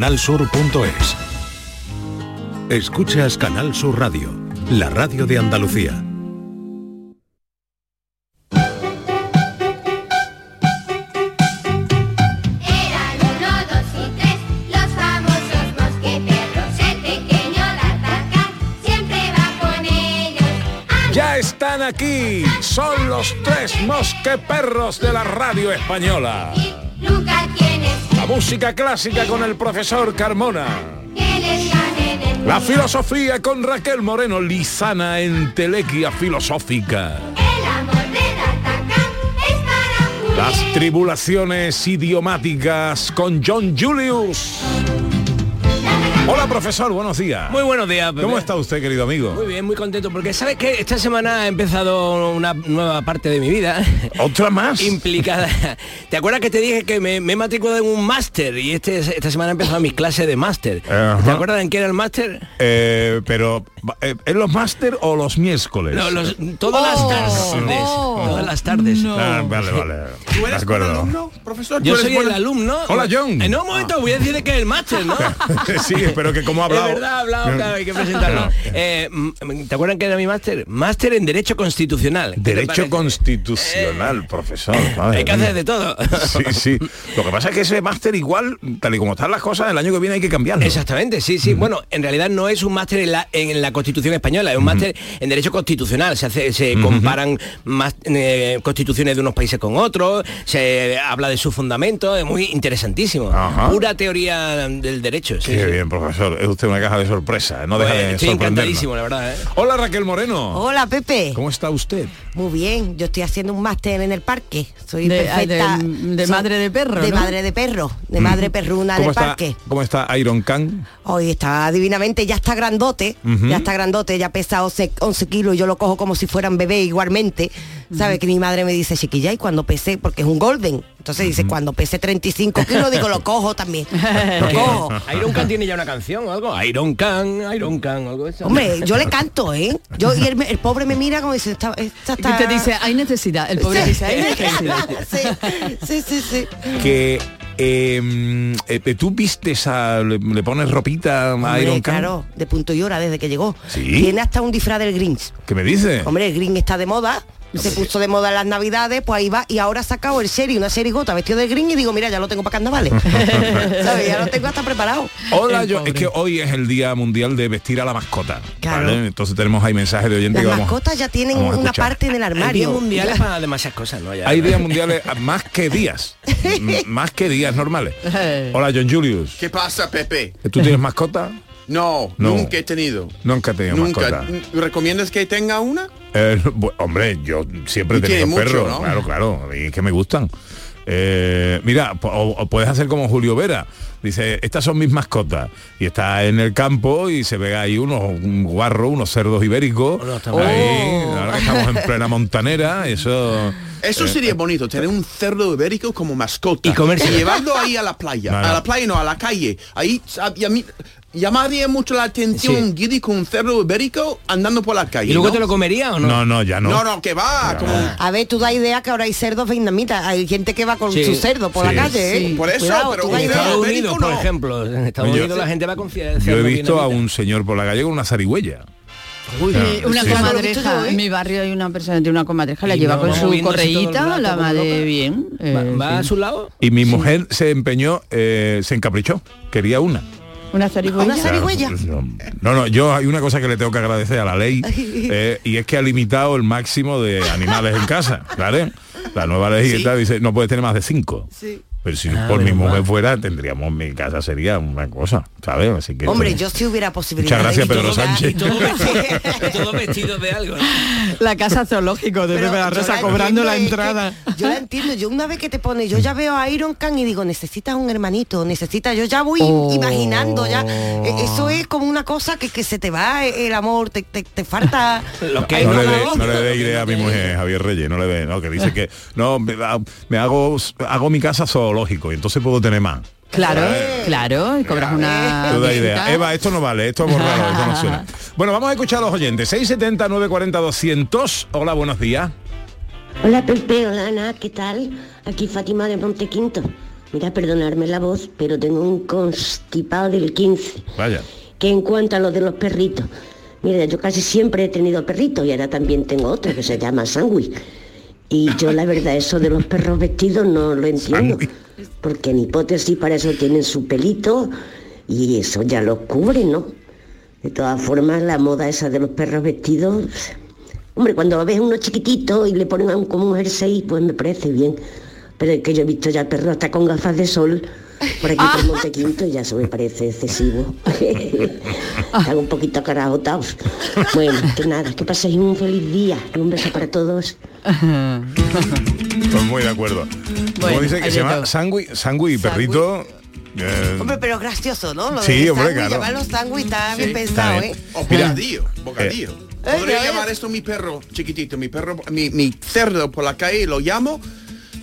Canalsur.es Escuchas Canal Sur Radio, la radio de Andalucía. Eran uno, dos y tres, los famosos mosqueteros. El pequeño D'Artagnan siempre va con ellos. Ya están aquí, son los tres mosqueperros de la radio española. Música clásica con el profesor Carmona. La filosofía con Raquel Moreno, Lizana en Telequia Filosófica. El amor de D'Artagnan es para Juliet. Las tribulaciones idiomáticas con John Julius. Hola profesor, buenos días. Muy buenos días. Pepe. ¿Cómo está usted, querido amigo? Muy bien, muy contento porque sabes que esta semana ha empezado una nueva parte de mi vida ¿Otra más? implicada. ¿Te acuerdas que te dije que me, me he matriculado en un máster y este, esta semana he empezado mis clases de máster? Ajá. ¿Te acuerdas en qué era el máster? Eh, pero, eh, ¿en los máster o los miércoles? No, los- todas las tardes. Todas las tardes. Ah, vale, vale. ¿Tú De eres alumno, profesor? Yo ¿Tú eres soy buen- el alumno. Hola, John. Eh, no, un momento, voy a decir de qué es el máster, ¿no? sí, pero que como ha hablado. Es verdad, ha hablado, claro, hay que presentarlo. No. Eh, mm, ¿Te acuerdan que era mi máster? Máster en Derecho Constitucional. ¿Qué te Derecho constitucional, profesor. madre Hay que hacer de todo. Sí, sí. Lo que pasa es que ese máster igual, tal y como están las cosas, el año que viene hay que cambiarlo. Exactamente, sí, sí. Bueno, en realidad no es un máster en la, en la Constitución española, es un máster en Derecho Constitucional. Se, hace, se comparan más eh, constituciones de unos países con otros, se habla de sus fundamentos, es muy interesantísimo. Ajá. Pura teoría del derecho. sí, Qué sí. bien, profesor. Es usted una caja de sorpresa. No deja Pues de estoy sorprendernos. encantadísimo, la verdad. ¿eh? Hola Raquel Moreno. Hola Pepe. ¿Cómo está usted? Muy bien, yo estoy haciendo un máster en el parque. Soy De- perfecta. ah, de- de soy- madre de perro, De ¿no? madre de perro, de madre perruna ¿Cómo del está, parque. ¿Cómo está Iron Khan? Hoy está divinamente, ya está grandote, ya está grandote, ya pesa 11, 11 kilos, yo lo cojo como si fueran bebé igualmente. ¿Sabe que mi madre me dice, chiquilla, y cuando pese, porque es un golden, entonces dice, cuando pese 35 kilos, digo, lo cojo también. lo cojo. Iron Can tiene ya una canción o algo. Iron Can, Iron Can, algo de eso. Hombre, yo le canto, ¿eh? Yo, y el, el pobre me mira como dice, esta, esta está... te dice, hay necesidad. El pobre dice, hay necesidad. sí, sí, sí, sí. Que eh, eh, tú vistes a, le, le pones ropita a Hombre, Iron Khan. claro, de punto y hora desde que llegó. ¿Sí? Tiene hasta un disfraz del Grinch. ¿Qué me dice? Hombre, el Grinch está de moda. Se puso de moda en las navidades, pues ahí va, y ahora ha sacado el Sherry, una serigota vestido de Grinch y digo, mira, ya lo tengo para carnavales. ¿Sabes? Ya lo tengo hasta preparado. Hola, El yo, pobre. es que hoy es el día mundial de vestir a la mascota. Claro. ¿vale? Entonces tenemos ahí mensajes de oyentes Las que vamos. mascotas ya tienen una parte en el Hay días armario. mundiales para demasiadas cosas, ¿no? Ya. Hay días mundiales ah, más que días. Más que días normales. Hola, John Julius. ¿Qué pasa, Pepe? ¿Tú tienes mascota? No, No. nunca he tenido. Nunca he tenido Nunca. mascota. ¿Recomiendas que tenga una? Eh, hombre, yo siempre he tenido perros. ¿no? Claro, claro. Y es que me gustan. Eh, mira, o, o puedes hacer como Julio Vera. Dice, estas son mis mascotas. Y está en el campo y se ve ahí unos un guarro, unos cerdos ibéricos. ahí, ahora que estamos en plena montanera, eso. Eso sería bonito, tener un cerdo ibérico como mascota. Y comérselo. llevarlo ahí a la playa. No, no. A la playa no, a la calle. Ahí a, y a mí, llamaría mucho la atención Sí. un guiri con un cerdo ibérico andando por la calle. ¿Y luego ¿no? te lo comería o no? No, no, ya no. No, no, que va. Como, A ver, tú da idea que ahora hay cerdos vietnamitas. Hay gente que va con Sí. su cerdo por Sí. la calle, ¿eh? Sí. Por eso, Cuidado, pero En. Estados Unidos, por no. ejemplo, en Estados Yo- Unidos la gente va a confiar. Yo he visto a un señor por la calle con una zarigüeya. Uy, una sí. comadreja. En mi barrio hay una persona que tiene una comadreja, la Y lleva no, con su correíta, rato la madre loca. bien. eh, ¿Va, va sí. a su lado? Y mi mujer se empeñó, eh, se encaprichó. Quería una. Una zarigüeya. Una zarigüeya. Claro, No, no, yo hay una cosa que le tengo que agradecer a la ley eh, y es que ha limitado el máximo de animales en casa, ¿vale? La nueva ley tal dice no puedes tener más de cinco. Pero si Ah, por mi mujer mal. fuera, tendríamos mi casa sería una cosa, ¿sabes? Así que Hombre, pues, yo si hubiera posibilidad. Muchas gracias, de- Pedro Sánchez. Y todo vestido, todo vestido de algo. ¿no? La casa zoológico de Pepe Rosa cobrando la es que entrada. Yo la entiendo, yo una vez que te pone, yo ya veo a Iron Can y digo, necesitas un hermanito, necesitas, yo ya voy Oh. imaginando ya. E- Eso es como una cosa que, que se te va eh, el amor, te, te, te falta. Lo que no, no, le dé, no, le dé idea a mi mujer, Javier Reyes, no le dé, no, que dice que no, me, me hago hago mi casa zoológico y entonces puedo tener más. Claro, claro, y cobras una. Toda idea. Eva, esto no vale, esto es borrado, esto no suena. Bueno, vamos a escuchar a los oyentes. 670 940 200. Hola, buenos días. Hola Pepe, hola Ana, ¿qué tal? Aquí Fátima de Montequinto. Mira, perdonarme la voz, pero tengo un constipado del 15. Vaya. Que en cuanto a lo de los perritos, mira, yo casi siempre he tenido perritos y ahora también tengo otro que se llama Sandwich. Y yo la verdad eso de los perros vestidos no lo entiendo. Porque en hipótesis para eso tienen su pelito y eso ya los cubre, ¿no? De todas formas, la moda esa de los perros vestidos, hombre, cuando lo ves uno chiquitito y le ponen a un- como un jersey, pues me parece bien. Pero es que yo he visto ya perros hasta con gafas de sol por aquí por Montequinto y ya eso me parece excesivo. Están un poquito carajotados. Bueno, que nada, que paséis un feliz día un beso para todos. Pues muy de acuerdo. Como Bueno, dice que se de llama. Sangui, Sangui y perrito. eh, Hombre, pero es gracioso, ¿no? Lo de Sí, hombre, sándwich, claro. Llamarlo sándwich está bien Sí. pensado, Está bien. ¿eh? O bocadillo, bocadillo. Eh, Podría llamar esto mi perro chiquitito, mi perro, mi, mi cerdo por la calle, lo llamo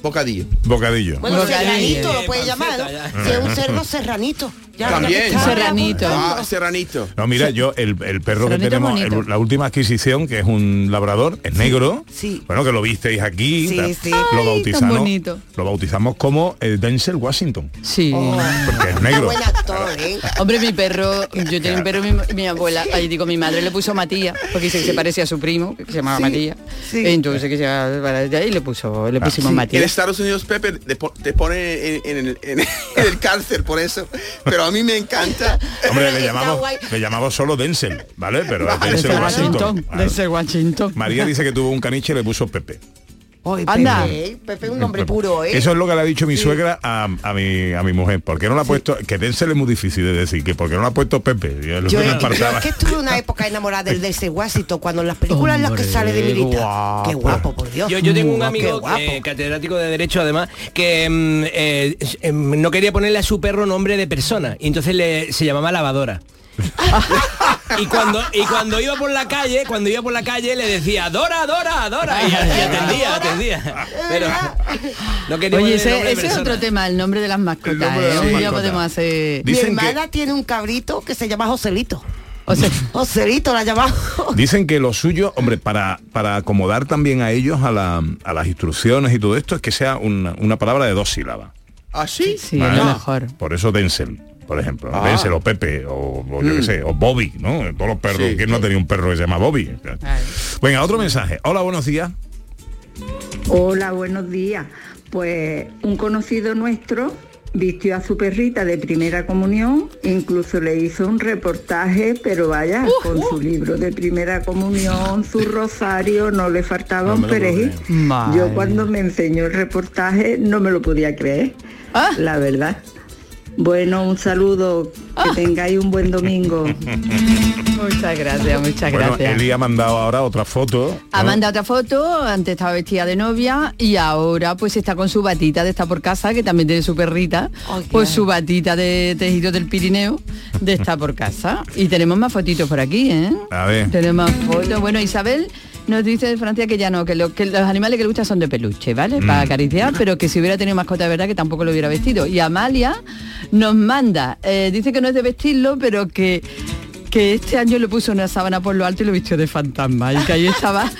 bocadillo. bocadillo. Bueno, Bocadillo. serranito lo puede llamar, ¿no? Si es un cerdo serranito. Ya, También. ya Serranito. Ah, serranito. No, mira, yo, el, el perro que tenemos, el- la última adquisición, que es un labrador, es negro. Sí. Bueno, que lo visteis aquí. Sí, sí. Lo bautizamos. Lo bautizamos como el Denzel Washington. Sí. Porque es negro. buen actor, ¿eh? Hombre, mi perro, yo tenía un perro, mi, mi abuela, ahí digo, mi madre le puso Matías, porque dice que se parecía a su primo, que se llamaba Matías. sí. Entonces que se llamaba, y le puso, le pusimos En Matías. Estados Unidos, Pepe, te, po- te pone en, en el, en el cárcel por eso. Pero a mí me encanta. Hombre, le llamamos, le llamamos solo Denzel, ¿vale? Pero Denzel Washington. Washington, Claro. de ese Washington. María dice que tuvo un caniche y le puso Pepe. Anda. Pepe. Pepe es un hombre puro, ¿eh? Eso es lo que le ha dicho mi suegra a, a mi, a mi mujer. ¿Por qué no le ha puesto? Que Denzel es muy difícil de decir, que porque no le ha puesto Pepe. Yo, es que estuve una época enamorada del de ese Washington cuando en las películas en las que sale de militar. guapo. Qué guapo, por Dios. Yo, yo tengo un amigo guapo. eh, catedrático de Derecho, además, que mm, eh, em, no quería ponerle a su perro nombre de persona y entonces le, se llamaba lavadora. y cuando y cuando iba por la calle, cuando iba por la calle le decía Dora, Dora, Dora y, y atendía, atendía. Pero no quería Oye, ese, ese es otro tema, el nombre de las mascotas. Nombre de ¿eh? las día mascotas. podemos hacer... Mi que- hermana tiene un cabrito que se llama Joselito. O sea, Joselito la llamamos. Dicen que lo suyo, hombre, para, para acomodar también a ellos a, la- a las instrucciones y todo esto, es que sea una, una palabra de dos sílabas. ¿Así? sí, ¿vale? es lo mejor. Por eso Denzel, por ejemplo. Ah. Denzel o Pepe, o, o yo qué sé, o Bobby, ¿no? Todos los perros. Sí. ¿Quién no tenía un perro que se llama Bobby? Venga, otro mensaje. Hola, buenos días. Hola, buenos días. Pues un conocido nuestro vistió a su perrita de primera comunión, incluso le hizo un reportaje, pero vaya, con su libro de primera comunión, su rosario, no le faltaba un perejil. Yo cuando me enseñó el reportaje no me lo podía creer, Ah. la verdad. Bueno, un saludo, que tengáis un buen domingo. Muchas gracias, muchas Bueno, gracias. Eli ha mandado ahora otra foto. Ha mandado otra foto, antes estaba vestida de novia y ahora pues está con su batita de estar por casa, que también tiene su perrita, qué pues su batita de tejido del Pirineo de estar por casa. Y tenemos más fotitos por aquí, ¿eh? A ver. Tenemos más fotos. Bueno, Isabel nos dice de Francia que ya no, que, lo- que los animales que le gustan son de peluche, ¿vale? Para acariciar, pero que si hubiera tenido mascota de verdad que tampoco lo hubiera vestido. Y Amalia nos manda, eh, dice que no es de vestirlo, pero que que este año le puso una sábana por lo alto y lo vistió de fantasma y que ahí estaba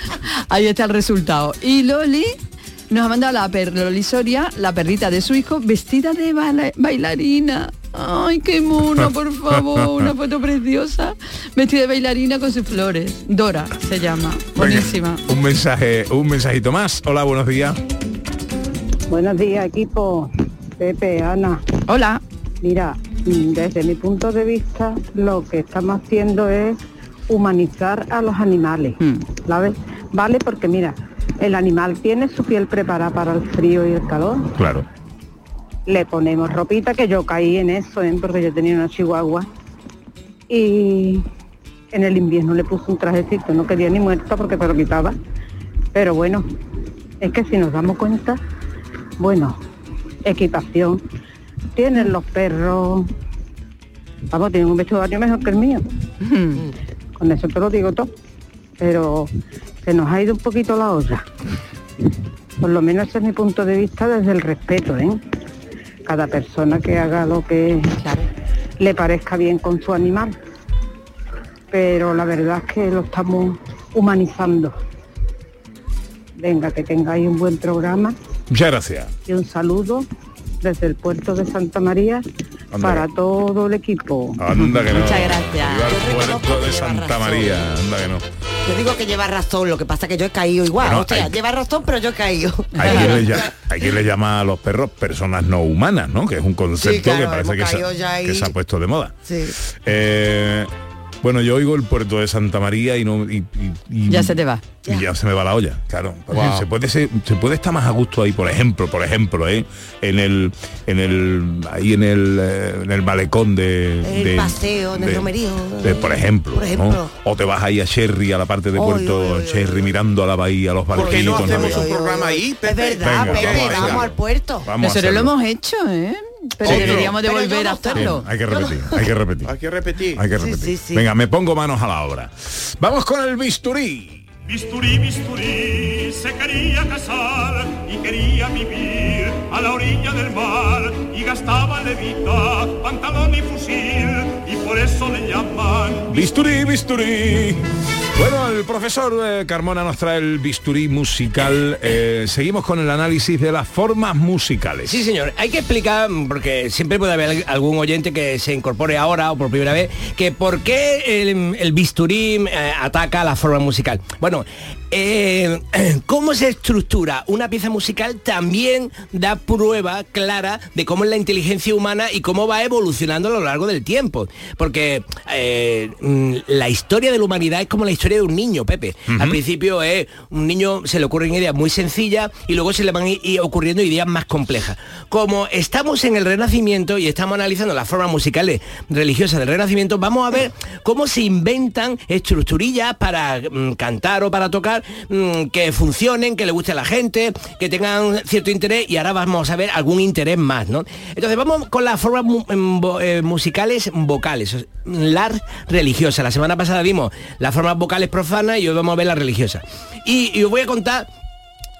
ahí está el resultado y Loli nos ha mandado la per Loli Soria, la perrita de su hijo vestida de bailarina ay qué mono por favor una foto preciosa vestida de bailarina con sus flores Dora se llama buenísima Venga, un mensaje, un mensajito más. Hola, buenos días. Buenos días, equipo. Pepe, Ana. hola Mira, mm, desde mi punto de vista, lo que estamos haciendo es humanizar a los animales, Mm. ¿sabes? Vale, porque mira, el animal tiene su piel preparada para el frío y el calor. Claro. Le ponemos ropita, que yo caí en eso, ¿eh? porque yo tenía una chihuahua. Y en el invierno le puse un trajecito, no quería ni muerta porque te lo quitaba. Pero bueno, es que si nos damos cuenta, bueno, equipación. Tienen los perros, vamos, tienen un vestuario mejor que el mío. Con eso te lo digo todo. Pero se nos ha ido un poquito la olla. Por lo menos ese es mi punto de vista desde el respeto, ¿eh? Cada persona que haga lo que le parezca bien con su animal. Pero la verdad es que lo estamos humanizando. Venga, que tengáis un buen programa Muchas gracias. y un saludo desde el puerto de Santa María Anda. para todo el equipo. Anda que no. Muchas gracias. Yo puerto de Santa razón. María. Anda que no. Yo digo que lleva razón, lo que pasa es que yo he caído igual. Bueno, o sea, hay- lleva razón, pero yo he caído. Hay quien, le llama, hay quien le llama a los perros personas no humanas, ¿no? Que es un concepto Sí, claro, que parece que se, caído ya ahí. que se ha puesto de moda. Sí. Eh, bueno, yo oigo el puerto de Santa María y no y, y- y- Ya se te va. y ya se me va la olla, claro. Wow. Se puede ser- se puede estar más a gusto ahí, por ejemplo, por ejemplo, ¿eh? en el en el ahí en el eh, en el malecón de, En el de- paseo, en el de- romerío. de- por ejemplo, Por ¿no? ejemplo. o te vas ahí a Cherry a la parte de Oy, Puerto oy, oy, Cherry oy. mirando a la bahía, a los ¿Por qué no barquitos. hacemos un programa ahí, Es Pepe? verdad, Venga, Pepe, vamos al puerto. Vamos lo hemos hecho, ¿eh? Pero Sí, deberíamos de volver no a hacerlo. Hay que repetir, hay que repetir. Hay que repetir. Hay que repetir. sí, sí. Venga, me pongo manos a la obra. Vamos con el bisturí. Bisturí, bisturí, se quería casar y quería vivir a la orilla del mar y gastaba levita, pantalón y fusil y por eso le llaman Bisturí, bisturí. Bueno, el profesor eh, Carmona nos trae el bisturí musical. Eh, seguimos con el análisis de las formas musicales. Sí, señor. Hay que explicar, mm, porque siempre puede haber algún oyente que se incorpore ahora o por primera vez, que por qué el, el bisturí eh, ataca la forma musical. Bueno, cómo se estructura una pieza musical también da prueba clara de cómo es la inteligencia humana y cómo va evolucionando a lo largo del tiempo. Porque mm, la historia de la humanidad es como la historia de un niño, Pepe. Al principio es un niño se le ocurren ideas muy sencillas y luego se le van i- i- ocurriendo ideas más complejas. Como estamos en el Renacimiento y estamos analizando las formas musicales religiosas del Renacimiento, vamos a ver cómo se inventan estructurillas para mm, cantar o para tocar mm, que funcionen, que le guste a la gente, que tengan cierto interés y ahora vamos a ver algún interés más, ¿no? Entonces vamos con las formas mu- em, eh, musicales vocales, las religiosas. La semana pasada vimos las formas vocales profanas y hoy vamos a ver las religiosas. Y, y os voy a contar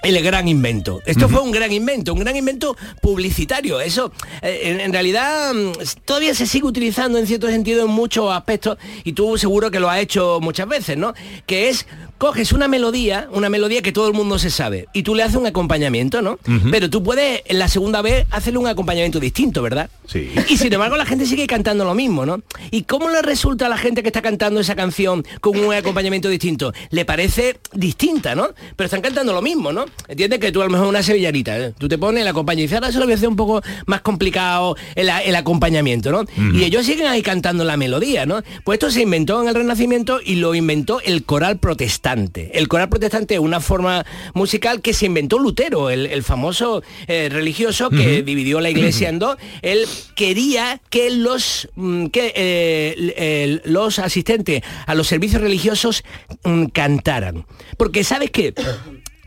el gran invento. Esto fue un gran invento, un gran invento publicitario. Eso, eh, en, en realidad, mm, todavía se sigue utilizando en cierto sentido en muchos aspectos y tú seguro que lo has hecho muchas veces, ¿no? Que es, coges una melodía, una melodía que todo el mundo se sabe y tú le haces un acompañamiento, ¿no? Pero tú puedes, en la segunda vez, hacerle un acompañamiento distinto, ¿verdad? Sí. Y sin embargo la gente sigue cantando lo mismo, ¿no? ¿Y cómo le resulta a la gente que está cantando esa canción con un acompañamiento distinto? Le parece distinta, ¿no? Pero están cantando lo mismo, ¿no? Entiendes que tú a lo mejor una sevillanita, ¿eh? tú te pones, la acompañas y dices, ahora se lo voy a hacer un poco más complicado el, el acompañamiento, ¿no? Y ellos siguen ahí cantando la melodía, ¿no? Pues esto se inventó en el Renacimiento y lo inventó el coral protestante. El coral protestante es una forma musical que se inventó Lutero, el, el famoso eh, religioso que dividió la iglesia en dos. Él quería que los, mm, que, eh, eh, los asistentes a los servicios religiosos mm, cantaran. Porque sabes que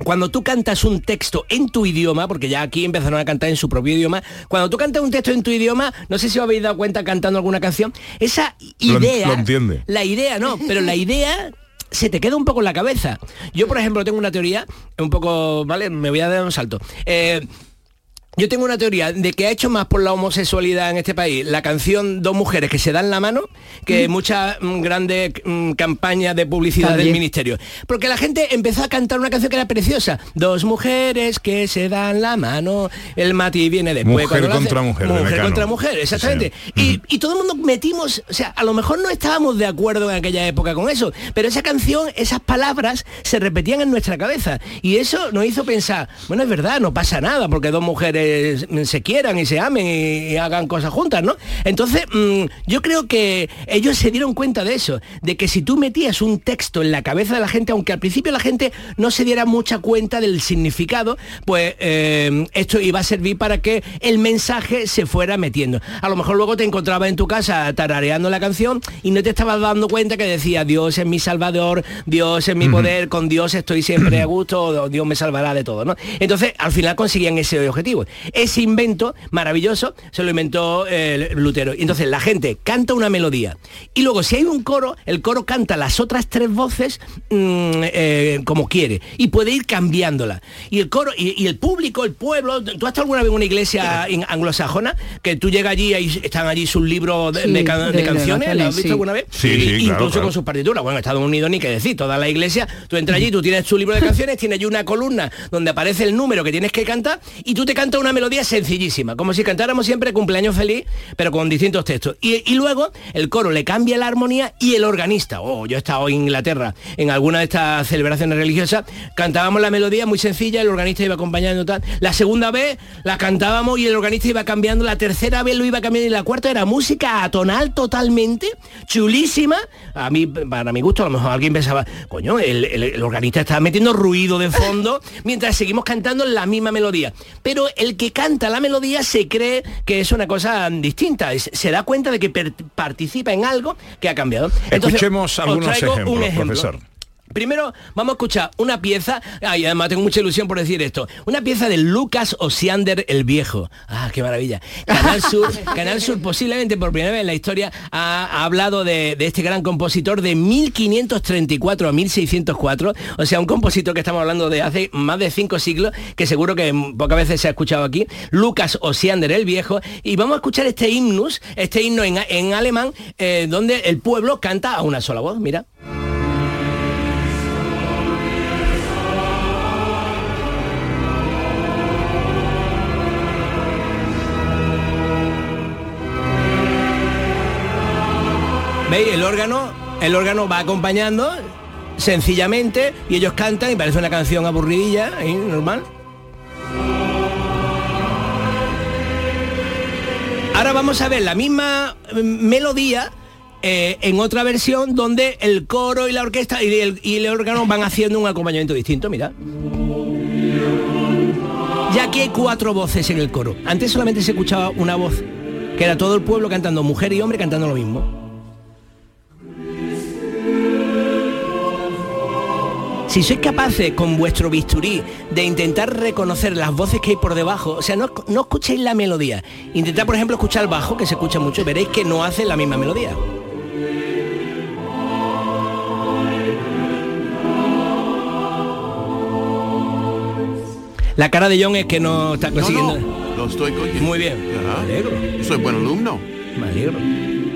cuando tú cantas un texto en tu idioma, porque ya aquí empezaron a cantar en su propio idioma, cuando tú cantas un texto en tu idioma, no sé si os habéis dado cuenta cantando alguna canción, esa Lo idea... lo entiende. La idea no, pero la idea se te queda un poco en la cabeza. Yo, por ejemplo, tengo una teoría, un poco, ¿vale? Me voy a dar un salto. Eh, yo tengo una teoría de que ha hecho más por la homosexualidad en este país la canción Dos mujeres que se dan la mano que muchas mm, grandes mm, campañas de publicidad del ministerio. Porque la gente empezó a cantar una canción que era preciosa. Dos mujeres que se dan la mano, el mati viene después. Mujer lo hace- contra mujer, de Mujer contra mujer, exactamente. y, y todo el mundo metimos, o sea, a lo mejor no estábamos de acuerdo en aquella época con eso, pero esa canción, esas palabras se repetían en nuestra cabeza. Y eso nos hizo pensar, bueno, es verdad, no pasa nada, porque dos mujeres se quieran y se amen y, y hagan cosas juntas, ¿no? Entonces, mm, yo creo que ellos se dieron cuenta de eso, de que si tú metías un texto en la cabeza de la gente, aunque al principio la gente no se diera mucha cuenta del significado, pues eh, esto iba a servir para que el mensaje se fuera metiendo. A lo mejor luego te encontrabas en tu casa tarareando la canción y no te estabas dando cuenta que decía Dios es mi salvador, Dios es mi poder, con Dios estoy siempre a gusto, Dios me salvará de todo, ¿no? Entonces, al final conseguían ese objetivo. Ese invento maravilloso se lo inventó eh, Lutero. Y entonces la gente canta una melodía y luego si hay un coro, el coro canta las otras tres voces mm, eh, como quiere y puede ir cambiándola. Y el coro y, y el público, el pueblo, ¿tú has estado alguna vez en una iglesia anglosajona que tú llegas allí y están allí sus libros de, Sí, de can- de de- de canciones? ¿Lo has visto sí. alguna vez? Sí, Y- sí, claro, incluso claro. con sus partituras. Bueno, Estados Unidos ni que decir, toda la iglesia, tú entras allí, tú tienes tu libro de canciones, tienes allí una columna donde aparece el número que tienes que cantar y tú te cantas una melodía sencillísima, como si cantáramos siempre cumpleaños feliz, pero con distintos textos. Y, y luego el coro le cambia la armonía y el organista, oh, yo he estado en Inglaterra en alguna de estas celebraciones religiosas, cantábamos la melodía muy sencilla, el organista iba acompañando tal. La segunda vez la cantábamos y el organista iba cambiando, la tercera vez lo iba cambiando y la cuarta era música atonal totalmente, chulísima. A mí, para mi gusto, a lo mejor alguien pensaba, coño, el, el- el organista está metiendo ruido de fondo mientras seguimos cantando la misma melodía. Pero el que canta la melodía se cree que es una cosa distinta, se da cuenta de que participa en algo que ha cambiado. Escuchemos os algunos ejemplos, un ejemplo. profesor. Primero vamos a escuchar una pieza, ay, además tengo mucha ilusión por decir esto, una pieza de Lucas Osiander el Viejo. Ah, qué maravilla. Canal Sur, Canal Sur posiblemente por primera vez en la historia ha, ha hablado de, de este gran compositor de 1534 a 1604, o sea, un compositor que estamos hablando de hace más de cinco siglos, que seguro que pocas veces se ha escuchado aquí, Lucas Osiander el Viejo, y vamos a escuchar este himnus, este himno en, en alemán, eh, donde el pueblo canta a una sola voz, mira. El órgano, el órgano va acompañando sencillamente y ellos cantan y parece una canción aburridilla, ¿eh? normal. Ahora vamos a ver la misma mm, melodía eh, en otra versión donde el coro y la orquesta y el órgano van haciendo un acompañamiento distinto, mira. Ya que hay cuatro voces en el coro. Antes solamente se escuchaba una voz, que era todo el pueblo cantando, mujer y hombre cantando lo mismo. Si sois capaces con vuestro bisturí de intentar reconocer las voces que hay por debajo, o sea, no, no escuchéis la melodía. Intentad, por ejemplo, escuchar el bajo, que se escucha mucho, veréis que no hace la misma melodía. La cara de John es que no está consiguiendo. no, lo estoy cogiendo. Muy bien. Me alegro. Soy buen alumno. Me alegro.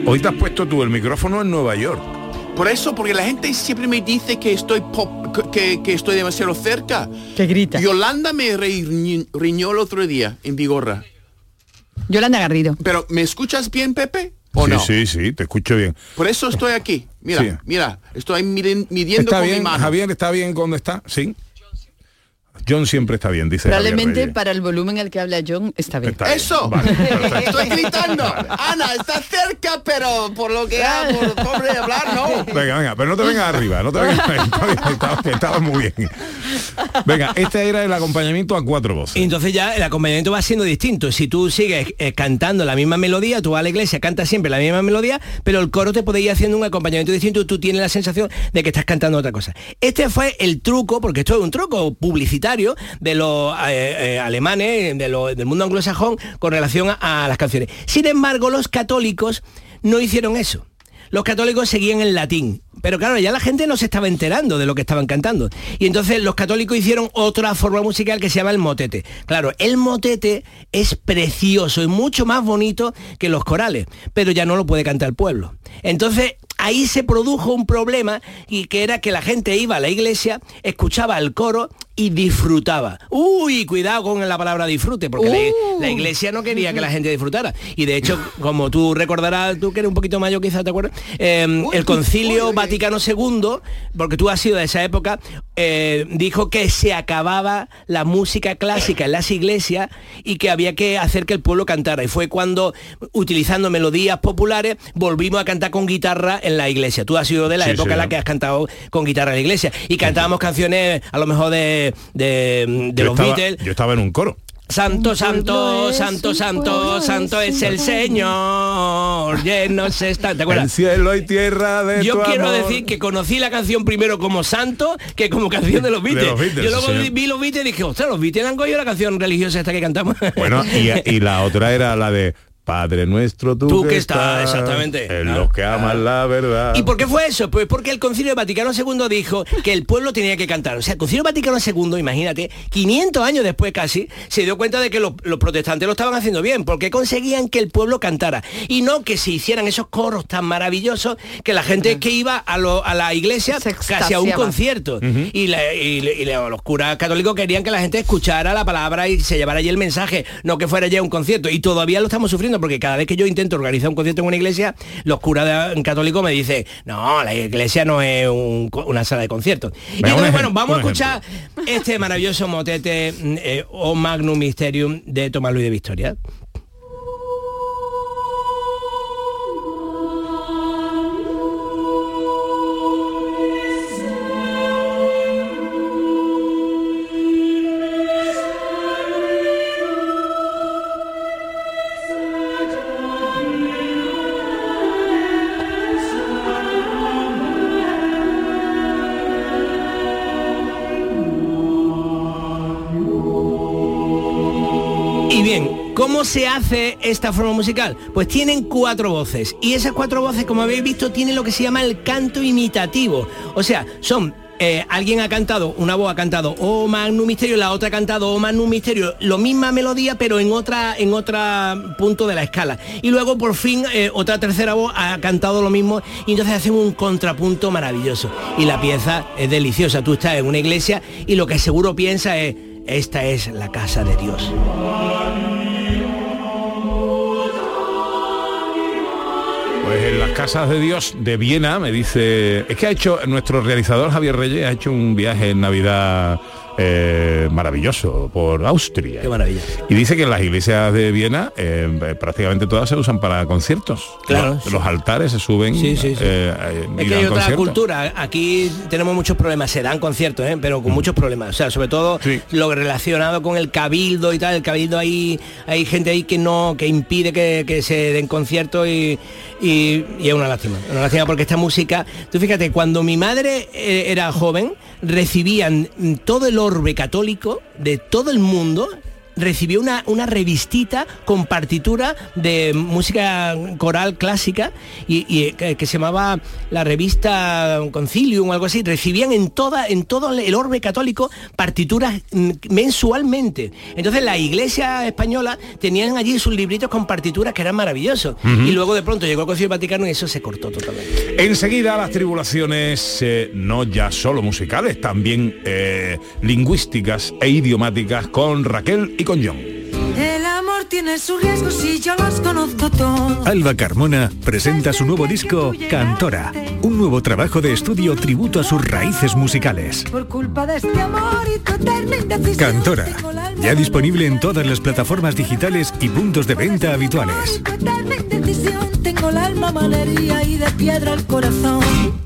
Hoy te has puesto tú el micrófono en Nueva York. Por eso, porque la gente siempre me dice que estoy pop- que, que estoy demasiado cerca. Que grita. Yolanda me riñ- riñó el otro día en Vigorra. Yolanda Garrido. Pero, ¿me escuchas bien, Pepe? ¿O sí, no? sí, sí, te escucho bien. Por eso estoy aquí. Mira, Sí. mira, estoy midiendo ¿Está con mi bien, mano. Javier? ¿Está bien donde está? Sí. John siempre está bien, dice Probablemente para el volumen al que habla John está bien. Está bien. ¡Eso! Vale. Estoy gritando. Ana, está cerca, pero por lo que ha, por pobre hablar, no. Venga, venga, pero no te vengas arriba, no te vengas estaba, estaba muy bien. Venga, este era el acompañamiento a cuatro voces. Y entonces ya el acompañamiento va siendo distinto. Si tú sigues eh, cantando la misma melodía, tú vas a la iglesia, cantas siempre la misma melodía, pero el coro te puede ir haciendo un acompañamiento distinto y tú tienes la sensación de que estás cantando otra cosa. Este fue el truco, porque esto es un truco publicitario de los eh, eh, alemanes, de lo- del mundo anglosajón, con relación a, las canciones. Sin embargo, los católicos no hicieron eso. Los católicos seguían en latín, pero claro, ya la gente no se estaba enterando de lo que estaban cantando. Y entonces los católicos hicieron otra forma musical que se llama el motete. Claro, el motete es precioso, es mucho más bonito que los corales, pero ya no lo puede cantar el pueblo. Entonces ahí se produjo un problema y que era que la gente iba a la iglesia, escuchaba el coro y disfrutaba. Uy, cuidado con la palabra disfrute, porque la, Uh. la iglesia no quería que la gente disfrutara. Y de hecho, como tú recordarás, tú que eres un poquito mayor quizás, ¿te acuerdas? Eh, el concilio Vaticano II, porque tú has sido de esa época, eh, dijo que se acababa la música clásica en las iglesias y que había que hacer que el pueblo cantara. Y fue cuando, utilizando melodías populares, volvimos a cantar con guitarra en la iglesia. Tú has sido de la Sí, época en la que has cantado con guitarra en la iglesia. Y cantábamos canciones a lo mejor de, de, los estaba, Beatles. yo estaba en un coro. Santo, santo, santo, santo, santo es el. Señor. Llenos está. ¿Te El acuerdas? cielo y tierra de Yo tu quiero amor. decir que conocí la canción primero como santo que como canción de los De Beatles. los Beatles, Yo luego sí, vi, los Beatles y dije, ostras, los Beatles han cogido la canción religiosa esta que cantamos. Bueno, y, y la otra era la de Padre nuestro, tú, Tú que que estás, exactamente. En Claro, los que aman la verdad. ¿Y por qué fue eso? Pues porque el Concilio Vaticano II dijo que el pueblo tenía que cantar. O sea, el Concilio Vaticano II, imagínate, 500 años después casi, se dio cuenta de que los, los protestantes lo estaban haciendo bien, porque conseguían que el pueblo cantara. Y no que se hicieran esos coros tan maravillosos que la gente que iba a, lo- a la iglesia casi a un concierto. y, la- y- y los curas católicos querían que la gente escuchara la palabra y se llevara allí el mensaje, no que fuera ya un concierto. Y todavía lo estamos sufriendo porque cada vez que yo intento organizar un concierto en una iglesia, los curas católicos me dicen, no, la iglesia no es un una sala de conciertos. Y entonces, bueno, vamos a escuchar este maravilloso motete mm, eh, O Magnum Mysterium de Tomás Luis de Victoria. Se hace esta forma musical? Pues tienen cuatro voces. Y esas cuatro voces, como habéis visto, tienen lo que se llama el canto imitativo. O sea, son... eh, alguien ha cantado, una voz ha cantado O Magnum Misterio, la otra ha cantado O Magnum Misterio, lo misma melodía, pero en otra, en otra punto de la escala. Y luego por fin eh, otra tercera voz ha cantado lo mismo y entonces hacen un contrapunto maravilloso. Y la pieza es deliciosa. Tú estás en una iglesia y lo que seguro piensa es, esta es la casa de Dios. Casas de Dios de Viena me dice, es que ha hecho nuestro realizador Javier Reyes ha hecho un viaje en Navidad eh, maravilloso por Austria. Qué maravilla. Y dice que las iglesias de Viena eh, prácticamente todas se usan para conciertos. Claro, Los, sí. los altares se suben. Sí, eh, Es que hay otra conciertos. cultura. Aquí tenemos muchos problemas. Se dan conciertos, pero con muchos problemas. O sea, sobre todo lo relacionado con el cabildo y tal. El cabildo ahí hay gente ahí que no que impide que, que se den conciertos y, y- y es una lástima. Una lástima porque esta música. Tú fíjate, cuando mi madre era joven, recibían mm, todo el orbe católico de todo el mundo recibió una, una revistita con partitura de música coral clásica y, y, eh, que, se llamaba la revista Concilium o algo así. Recibían en toda en todo el orbe católico partituras mm, mensualmente. Entonces la iglesia española tenían allí sus libritos con partituras que eran maravillosos. Y luego de pronto llegó el Concilio Vaticano y eso se cortó totalmente. Enseguida las tribulaciones eh, no ya solo musicales, también eh, lingüísticas e idiomáticas con Raquel y con John. El amor tiene sus riesgos y yo los conozco todos. Alba Carmona presenta su nuevo disco Cantora, un nuevo trabajo de estudio tributo a sus raíces musicales. Por culpa de este amor y. Cantora, ya disponible en todas las plataformas digitales y puntos de venta habituales. y tu eterna indecisión. Tengo el alma malería y de piedra el corazón.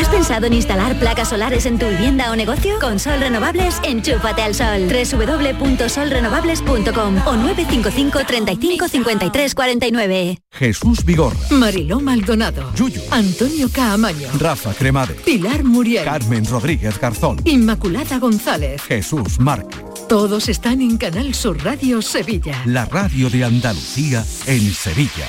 ¿Has pensado en instalar placas solares en tu vivienda o negocio? Con Sol Renovables, enchúfate al sol. www.solrenovables.com o 955 35 53 49. Jesús Vigorra, Mariló Maldonado. Yuyu. Antonio Caamaño. Rafa Cremades, Pilar Muriel. Carmen Rodríguez Garzón, Inmaculada González. Jesús Márquez. Todos están en Canal Sur Radio Sevilla. La radio de Andalucía en Sevilla.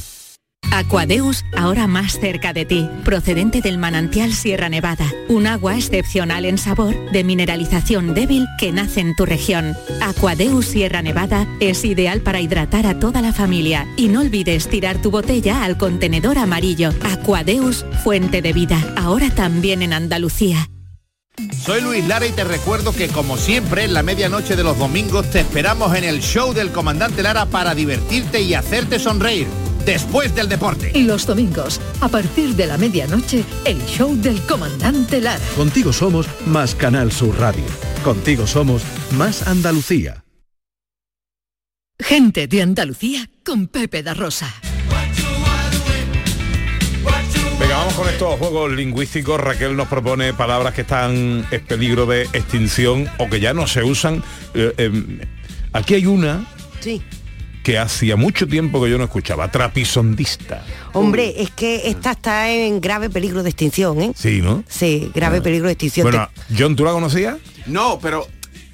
Aquadeus, ahora más cerca de ti, procedente del manantial Sierra Nevada, un agua excepcional en sabor, de mineralización débil que nace en tu región. Aquadeus Sierra Nevada es ideal para hidratar a toda la familia y no olvides tirar tu botella al contenedor amarillo. Aquadeus, fuente de vida, ahora también en Andalucía. Soy Luis Lara y te recuerdo que como siempre en la medianoche de los domingos te esperamos en el show del comandante Lara para divertirte y hacerte sonreír después del deporte. Y los domingos, a partir de la medianoche, el show del comandante Lara. Contigo somos más Canal Sur Radio. Contigo somos más Andalucía. Gente de Andalucía con Pepe da Rosa. Venga, vamos con estos juegos lingüísticos. Raquel nos propone palabras que están en peligro de extinción o que ya no se usan. Eh, em, aquí hay una Sí. Que hacía mucho tiempo que yo no escuchaba, trapisondista. Hombre, es que esta está en grave peligro de extinción, ¿eh? Sí, ¿no? Sí, grave peligro de extinción. Bueno, John, ¿tú la conocías? No, pero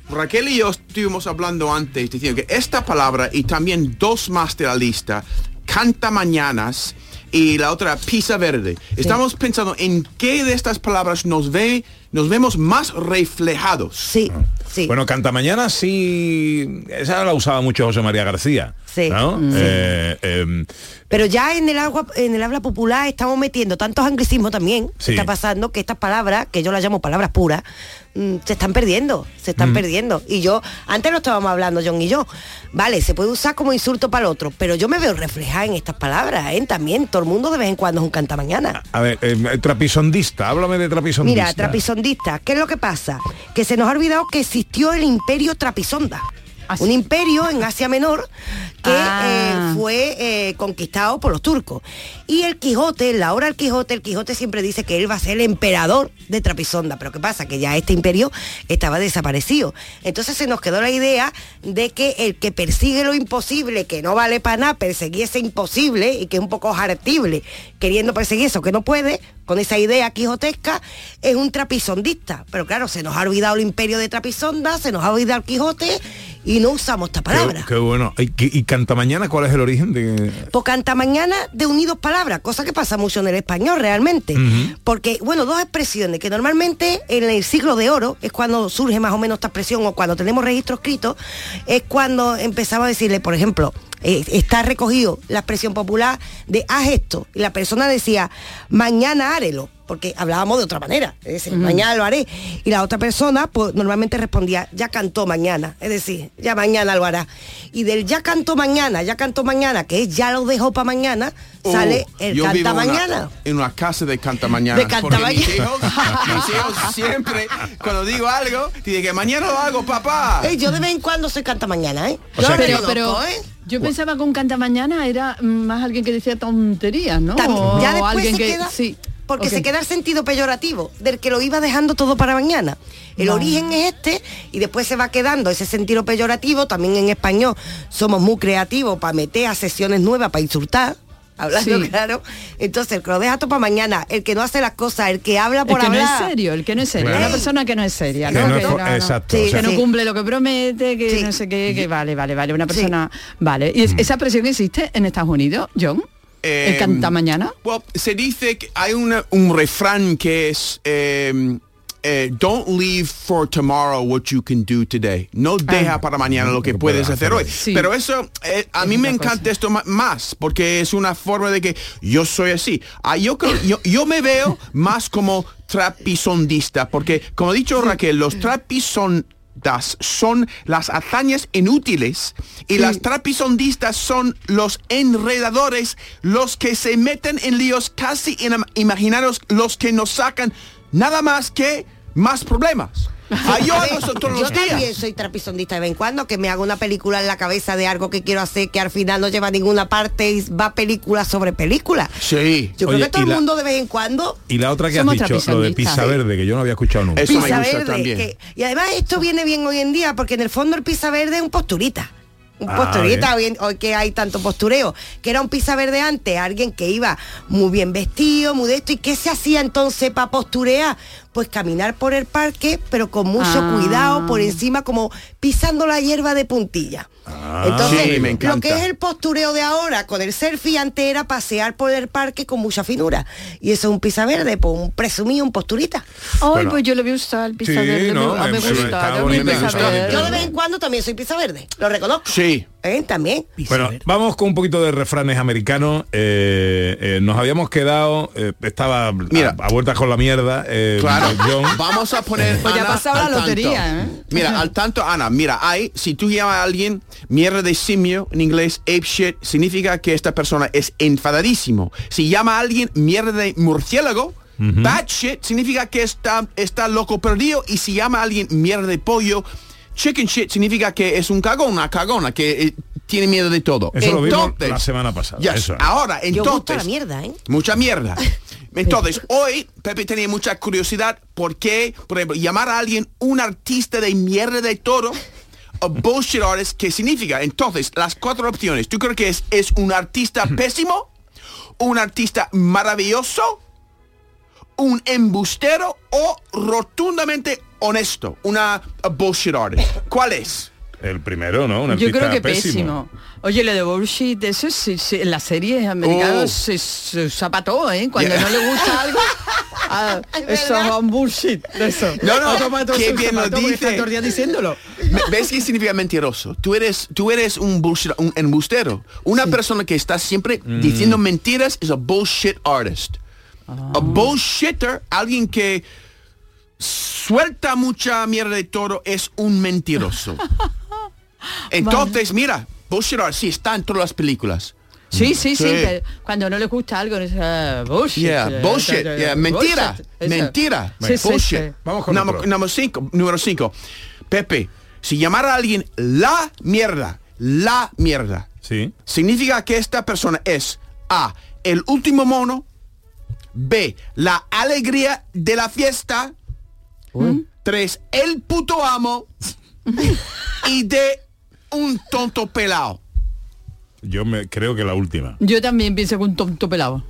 Raquel y yo estuvimos hablando antes diciendo que esta palabra y también dos más de la lista, canta mañanas y la otra pizza verde. Estamos pensando en qué de estas palabras nos ve, nos vemos más reflejados. Sí, sí. Bueno, Canta Mañana sí, esa la usaba mucho José María García. Sí. ¿no? Mm. Eh, em, Pero ya en el agua, en el habla popular estamos metiendo tantos anglicismos también. Sí. Está pasando que estas palabras, que yo las llamo palabras puras, mm, se están perdiendo, se están Mm. perdiendo. Y yo, antes lo estábamos hablando John y yo, vale, se puede usar como insulto para el otro, pero yo me veo reflejada en estas palabras, ¿eh? También, todo el mundo de vez en cuando es un cantamañana. a ver, em, trapisondista, háblame de trapisondista. Mira, trapisondista, ¿qué es lo que pasa? Que se nos ha olvidado que existió el imperio trapisonda. Un imperio en Asia Menor que Ah. eh, fue eh, conquistado por los turcos. Y el Quijote, en la obra del Quijote, el Quijote siempre dice que él va a ser el emperador de Trapisonda. Pero ¿qué pasa? Que ya este imperio estaba desaparecido. Entonces se nos quedó la idea de que el que persigue lo imposible, que no vale para nada, perseguir ese imposible y que es un poco jartible, queriendo perseguir eso que no puede, con esa idea quijotesca, es un trapisondista. Pero claro, se nos ha olvidado el imperio de Trapisonda, se nos ha olvidado el Quijote y no usamos esta palabra. Qué, qué bueno. ¿Y, y Canta Mañana cuál es el origen de...? Por canta mañana de unidos palabras, cosa que pasa mucho en el español realmente. Porque, bueno, dos expresiones que normalmente en el siglo de oro es cuando surge más o menos esta expresión o cuando tenemos registro escrito, es cuando empezaba a decirle, por ejemplo, eh, está recogido la expresión popular de haz esto. Y la persona decía, mañana hárelo. Porque hablábamos de otra manera, es decir, mañana lo haré. Y la otra persona, pues normalmente respondía, ya cantó mañana, es decir, ya mañana lo hará. Y del ya cantó mañana, ya cantó mañana, que es ya lo dejo para mañana, Oh, sale el yo vivo canta una- mañana. en una casa de canta mañana. De canta Mis mañana. hijos, mis hijos siempre, cuando digo algo, dicen que mañana lo hago, papá. Yo de vez en cuando soy canta mañana, ¿eh? O Yo sea pero ¿eh? Yo pensaba que un canta mañana era más alguien que decía tonterías, ¿no? También, o ya después alguien se que queda- sí. Porque se queda el sentido peyorativo del que lo iba dejando todo para mañana. El origen es este y después se va quedando ese sentido peyorativo. También en español somos muy creativos para meter a sesiones nuevas, para insultar. Hablando Sí. claro. Entonces, el que lo deja todo para mañana, el que no hace las cosas, el que habla El por no hablar. es serio, el que no es serio, Claro. una persona que no es seria, Que ¿no? no Que es for- exacto, Sí, o sea- que no cumple lo que promete, que no sé qué, que vale, vale, vale, una persona, vale. ¿Y es- Mm. esa expresión existe en Estados Unidos, John? ¿El Em, canta mañana? Well, se dice que hay una- un refrán que es em, eh, don't leave for tomorrow what you can do today. No deja para mañana lo que puedes hacer hoy. Sí. Pero eso, eh, a mí me encanta esto más, porque es una forma de que yo soy así. Ah, yo, creo- yo, yo me veo más como trapisondista, porque como ha dicho Raquel, los trapisondas son las hazañas inútiles y las trapisondistas son los enredadores, los que se meten en líos casi inam- imaginarios, los que nos sacan nada más que más problemas. Yo hago eso todos Yo los días. también soy trapisondista de vez en cuando, que me hago una película en la cabeza de algo que quiero hacer que al final no lleva a ninguna parte y va película sobre película. Sí. Yo Oye, creo que todo el la- mundo de vez en cuando Y la otra que has dicho, lo de. Pizza Sí. Verde, que yo no había escuchado nunca. pizza verde. que- y además esto viene bien hoy en día porque en el fondo el pizza verde es un posturita. Un Ah, posturita, hoy, en- hoy que hay tanto postureo, que era un pizza verde antes, alguien que iba muy bien vestido, muy de esto, ¿y qué se hacía entonces para posturear? Pues caminar por el parque, pero con mucho Ah. cuidado, por encima como pisando la hierba de puntilla. Entonces, Sí, me lo que es el postureo de ahora con el selfie antes era pasear por el parque con mucha finura. Y eso es un pisa verde, pues un presumido, un posturita. Ay, Bueno. pues yo lo voy a usar, el pizza Sí, verde. no, me, ah, me gusta, me pizza gusta. verde. Yo de vez en cuando también soy pizza verde, lo reconozco. Sí. ¿Eh? También. Bueno, vamos con un poquito de refranes americanos. Eh, eh, nos habíamos quedado, eh, estaba Mira. a, a vueltas con la mierda. eh, Claro. John. Vamos a poner Pues ya Ana, pasado la al tanto. lotería, ¿eh? Mira, al tanto, Ana, mira, hay, si tú llamas a alguien mierda de simio, en inglés, ape shit, significa que esta persona es enfadadísimo. Si llama a alguien mierda de murciélago, bad shit, significa que está, está loco perdido. Y si llama a alguien mierda de pollo, chicken shit, significa que es un cagón, una cagona, que eh, tiene miedo de todo. Eso lo vimos Entonces, la semana pasada. Yes, eso. ahora, Yo gusto entonces... la mierda, ¿eh? Mucha mierda. Entonces, hoy Pepe tenía mucha curiosidad por qué, por ejemplo, llamar a alguien un artista de mierda de todo, a bullshit artist, ¿qué significa? Entonces, las cuatro opciones. ¿Tú crees que es, es un artista pésimo? ¿Un artista maravilloso? ¿Un embustero? ¿O rotundamente honesto? Una bullshit artist. ¿Cuál es? El primero, ¿no? Un Yo creo que pésimo. Oye, lo de bullshit, eso sí, sí, en las series americanas Oh. se, se usa para todo, ¿eh? Cuando Yeah. no le gusta algo, ah, eso es un bullshit. Eso. No, no, Automático qué bien lo dice. diciéndolo. ¿Ves qué significa mentiroso? Tú eres, tú eres un bullshit, un embustero. Una persona que está siempre diciendo mentiras es a bullshit artist. A bullshitter, alguien que suelta mucha mierda de toro, es un mentiroso. Entonces, mira, bullshit artist, sí, está en todas las películas. Sí, sí, sí, Sí. pero cuando no le gusta algo, es ah, bullshit. Yeah, eh, bullshit, yeah, mentira, bullshit, mentira, Sí, sí, bullshit. sí. Vamos con Número- otro. número cinco, número cinco. Pepe, si llamar a alguien la mierda, la mierda, Sí. significa que esta persona es A, el último mono, B, la alegría de la fiesta, tres, el puto amo, y D, un tonto pelado. Yo me creo que la última. Yo también pienso que un tonto pelado.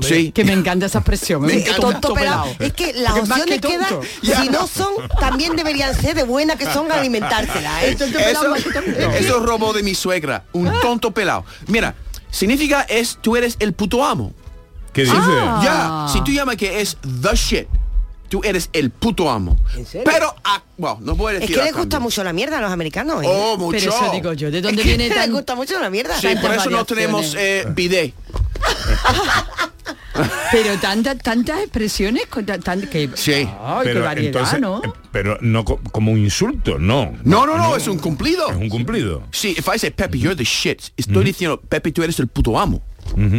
Sí. Que me encanta esa expresión. Me ¿eh? encanta. Tonto pelado. Es que las opciones que que, da, tonto. si no son, también deberían ser de buena que son alimentárselas. ¿eh? Tonto pelado Eso, tonto. eso robó de mi suegra, un tonto pelado. Mira, significa es, tú eres el puto amo. ¿Qué dice? Ya, si tú llamas que es the shit, tú eres el puto amo. Pero, ah, bueno, no puedo Es decir que a les gusta mucho la mierda a los americanos. ¿eh? Oh, mucho. Pero eso digo yo, ¿de dónde Es que viene les tan... gusta mucho la mierda. Sí, por eso no tenemos eh, bidet. Pero tantas tantas expresiones con tan, que Sí. ay, qué variedad, entonces, ¿no? eh, pero no co- como un insulto, no. No, no, no, es un cumplido. Es un cumplido. Sí, if I say, Pepe, you're the shit, estoy diciendo, Pepe, tú eres el puto amo.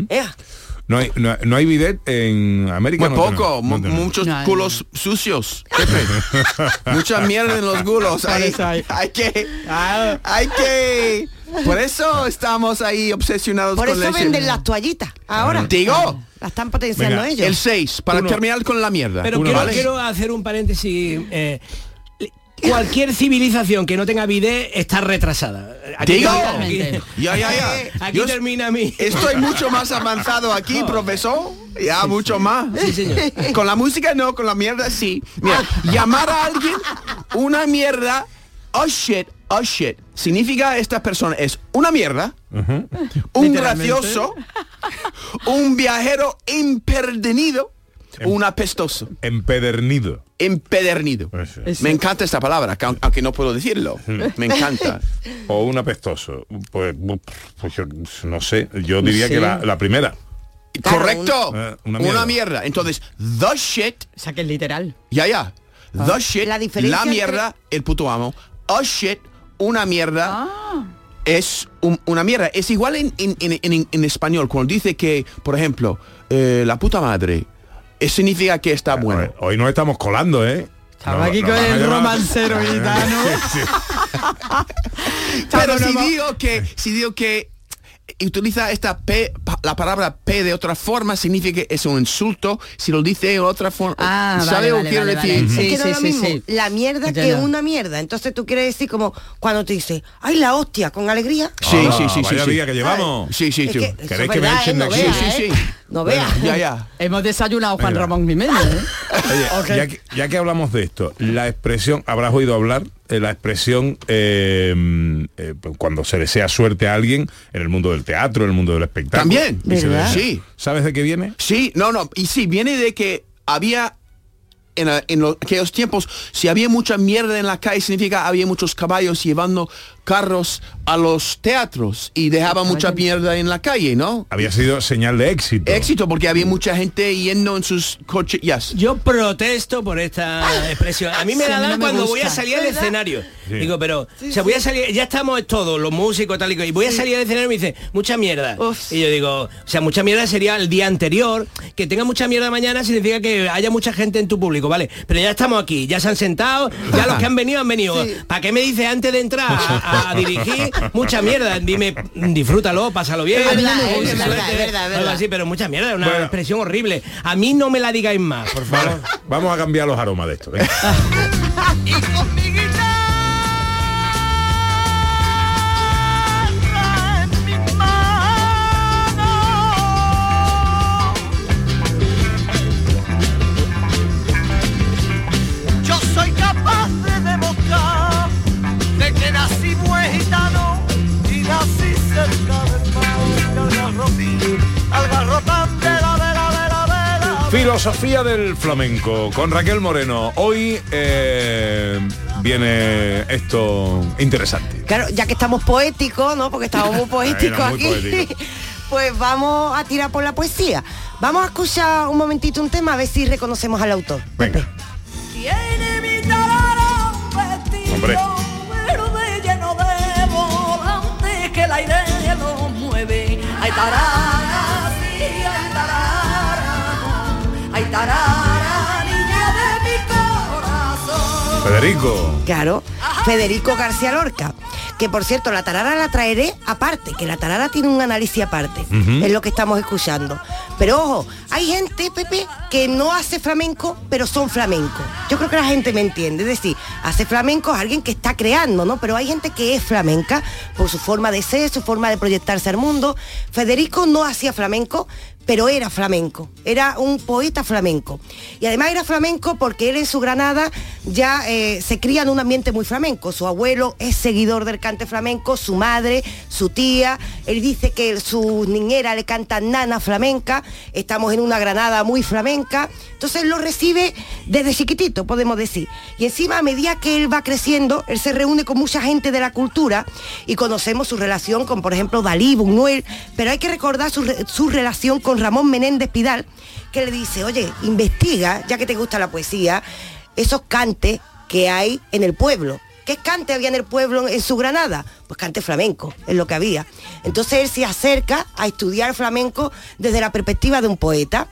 Ea. No hay, no, no hay bidet en América. Muy no poco, tenemos, no muchos No, no. culos sucios. Pepe. Mucha mierda en los gulos. Por Hay, eso hay. hay que, hay que. Por eso estamos ahí obsesionados Por con eso venden las toallitas. Ahora. Digo, La están potenciando Venga, ellos. el 6, para Uno. terminar con la mierda. Pero Uno, quiero, ¿vale? quiero hacer un paréntesis. eh, cualquier civilización que no tenga bidet está retrasada. Aquí, Digo. aquí- Ya, ya, ya. aquí Yo termina mi. Estoy mucho más avanzado aquí, profesor. Ya, mucho más. Sí, señor. Con la música no, con la mierda sí. Mira, llamar a alguien una mierda, oh shit, oh shit, significa esta persona es una mierda, un gracioso, un viajero impertenido, un apestoso, Empedernido. empedernido. Eso. Me encanta esta palabra, que aun- aunque no puedo decirlo. Me encanta. O un apestoso. Pues, pues yo no sé. Yo diría Sí. que la, la primera. Claro, Correcto. un- eh, una una, mierda. mierda. Entonces, the shit O sea, que es literal. Ya, ya. The shit, La la, diferencia entre- mierda, el puto amo. A shit, una mierda, es un- una mierda. Es igual en, en- en- en- en español, cuando dice que, por ejemplo, eh, la puta madre, significa que está bueno. Hoy, nos estamos colando, ¿eh? Estaba Nos- aquí con el romancero gitano. Pero no si digo que, si digo que utiliza esta P, la palabra P de otra forma, significa que es un insulto. Si lo dice de otra forma, Ah, ¿sabe vale, o vale, quiero vale, decir? vale. es que no es lo mismo la mierda que una mierda. Entonces tú quieres decir como cuando te dice, ay la hostia, con alegría. Sí, Ah, sí, sí, sí, vaya sí. que llevamos. Sí, sí, sí. que eso ¿Queréis es que me verdad, echen de ¿eh? aquí? No Sí, veas, sí, ¿eh? sí. No Bueno, veas. ya, ya. Hemos desayunado Juan Venga. Ramón Jiménez. ¿eh? Oye, ya, que, ya que hablamos de esto, la expresión, habrás oído hablar, la expresión eh, eh, cuando se desea suerte a alguien en el mundo del teatro, en el mundo del espectáculo. También, ¿verdad? Sí. ¿Sabes de qué viene? Sí, no, no. Y sí, viene de que había en, en lo- aquellos tiempos, si había mucha mierda en la calle, significa había muchos caballos llevando carros a los teatros y dejaban mucha mierda en la calle, ¿no? Había sido señal de éxito. Éxito porque había mucha gente yendo en sus coches. Yes. Yo protesto por esta expresión. A mí me Sí, la a mí dan no me cuando gusta. voy a salir al escenario. Sí. Digo, pero, o sea, voy a salir, ya estamos todos, los músicos, tal y cual, y voy a salir al escenario y me dice, mucha mierda. Uf. Y yo digo, o sea, mucha mierda sería el día anterior, que tenga mucha mierda mañana significa que haya mucha gente en tu público, ¿vale? Pero ya estamos aquí, ya se han sentado, ya los que han venido han venido. ¿Para qué me dice antes de entrar a, a dirigir? Mucha mierda, dime, disfrútalo, pásalo bien. Es verdad, Muy es verdad, suerte, es verdad, es algo verdad. así, pero mucha mierda, una Bueno. expresión horrible. A mí no me la digáis más, por favor. Vale, vamos a cambiar los aromas de esto. venga. Y con mi guitarra Filosofía del flamenco con Raquel Moreno. Hoy eh, viene esto interesante. Claro, ya que estamos poéticos, ¿no? Porque estamos muy poéticos aquí. poético. Pues vamos a tirar por la poesía. Vamos a escuchar un momentito un tema a ver si reconocemos al autor. Venga. Tiene mi tarara un vestido Hombre. verde lleno de volantes que el aire lo mueve. Ay tarara, Federico. Claro, Federico García Lorca. Que por cierto, la tarara la traeré aparte, que la tarara tiene un análisis aparte, es lo que estamos escuchando. Pero ojo, hay gente, Pepe, que no hace flamenco, pero son flamencos. Yo creo que la gente me entiende, es decir, hace flamenco es alguien que está creando, ¿no? Pero hay gente que es flamenca por su forma de ser, su forma de proyectarse al mundo. Federico no hacía flamenco, pero era flamenco, era un poeta flamenco. Y además era flamenco porque él en su Granada ya eh, se cría en un ambiente muy flamenco. Su abuelo es seguidor del cante flamenco, su madre, su tía. Él dice que su niñera le canta nana flamenca. Estamos en una Granada muy flamenca. Entonces él lo recibe desde chiquitito, podemos decir. Y encima a medida que él va creciendo, él se reúne con mucha gente de la cultura y conocemos su relación con, por ejemplo, Dalí, Buñuel, pero hay que recordar su, su relación con Ramón Menéndez Pidal, que le dice, oye, investiga, ya que te gusta la poesía, esos cantes que hay en el pueblo. ¿Qué cante había en el pueblo en su Granada? Pues cante flamenco, es lo que había. Entonces él se acerca a estudiar flamenco desde la perspectiva de un poeta.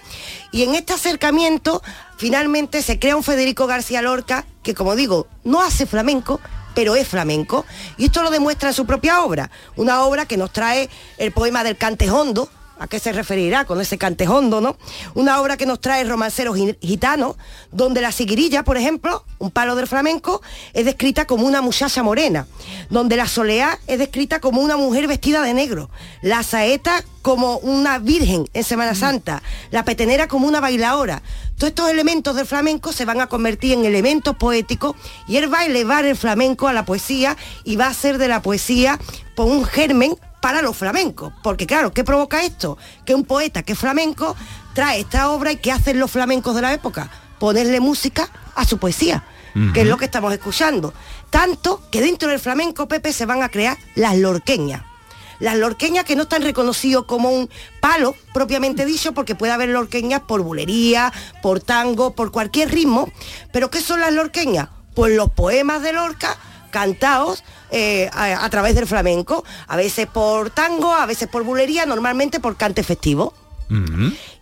Y en este acercamiento, finalmente se crea un Federico García Lorca que, como digo, no hace flamenco, pero es flamenco. Y esto lo demuestra en su propia obra. Una obra que nos trae el poema del cante hondo, ¿A qué se referirá con ese cantejondo, no? Una obra que nos trae romanceros gi- gitanos, donde la siguirilla, por ejemplo, un palo del flamenco, es descrita como una muchacha morena, donde la soleá es descrita como una mujer vestida de negro, la saeta como una virgen en Semana Santa, la petenera como una bailaora. Todos estos elementos del flamenco se van a convertir en elementos poéticos y él va a elevar el flamenco a la poesía y va a hacer de la poesía por un germen para los flamencos. Porque claro, ¿qué provoca esto? Que un poeta que es flamenco trae esta obra y ¿qué hacen los flamencos de la época? Ponerle música a su poesía, que es lo que estamos escuchando. Tanto que dentro del flamenco, Pepe, se van a crear las lorqueñas. Las lorqueñas que no están reconocidos como un palo propiamente dicho, porque puede haber lorqueñas por bulería, por tango, por cualquier ritmo. Pero ¿qué son las lorqueñas? Pues los poemas de Lorca cantados eh, a, a través del flamenco, a veces por tango, a veces por bulería, normalmente por cante festivo.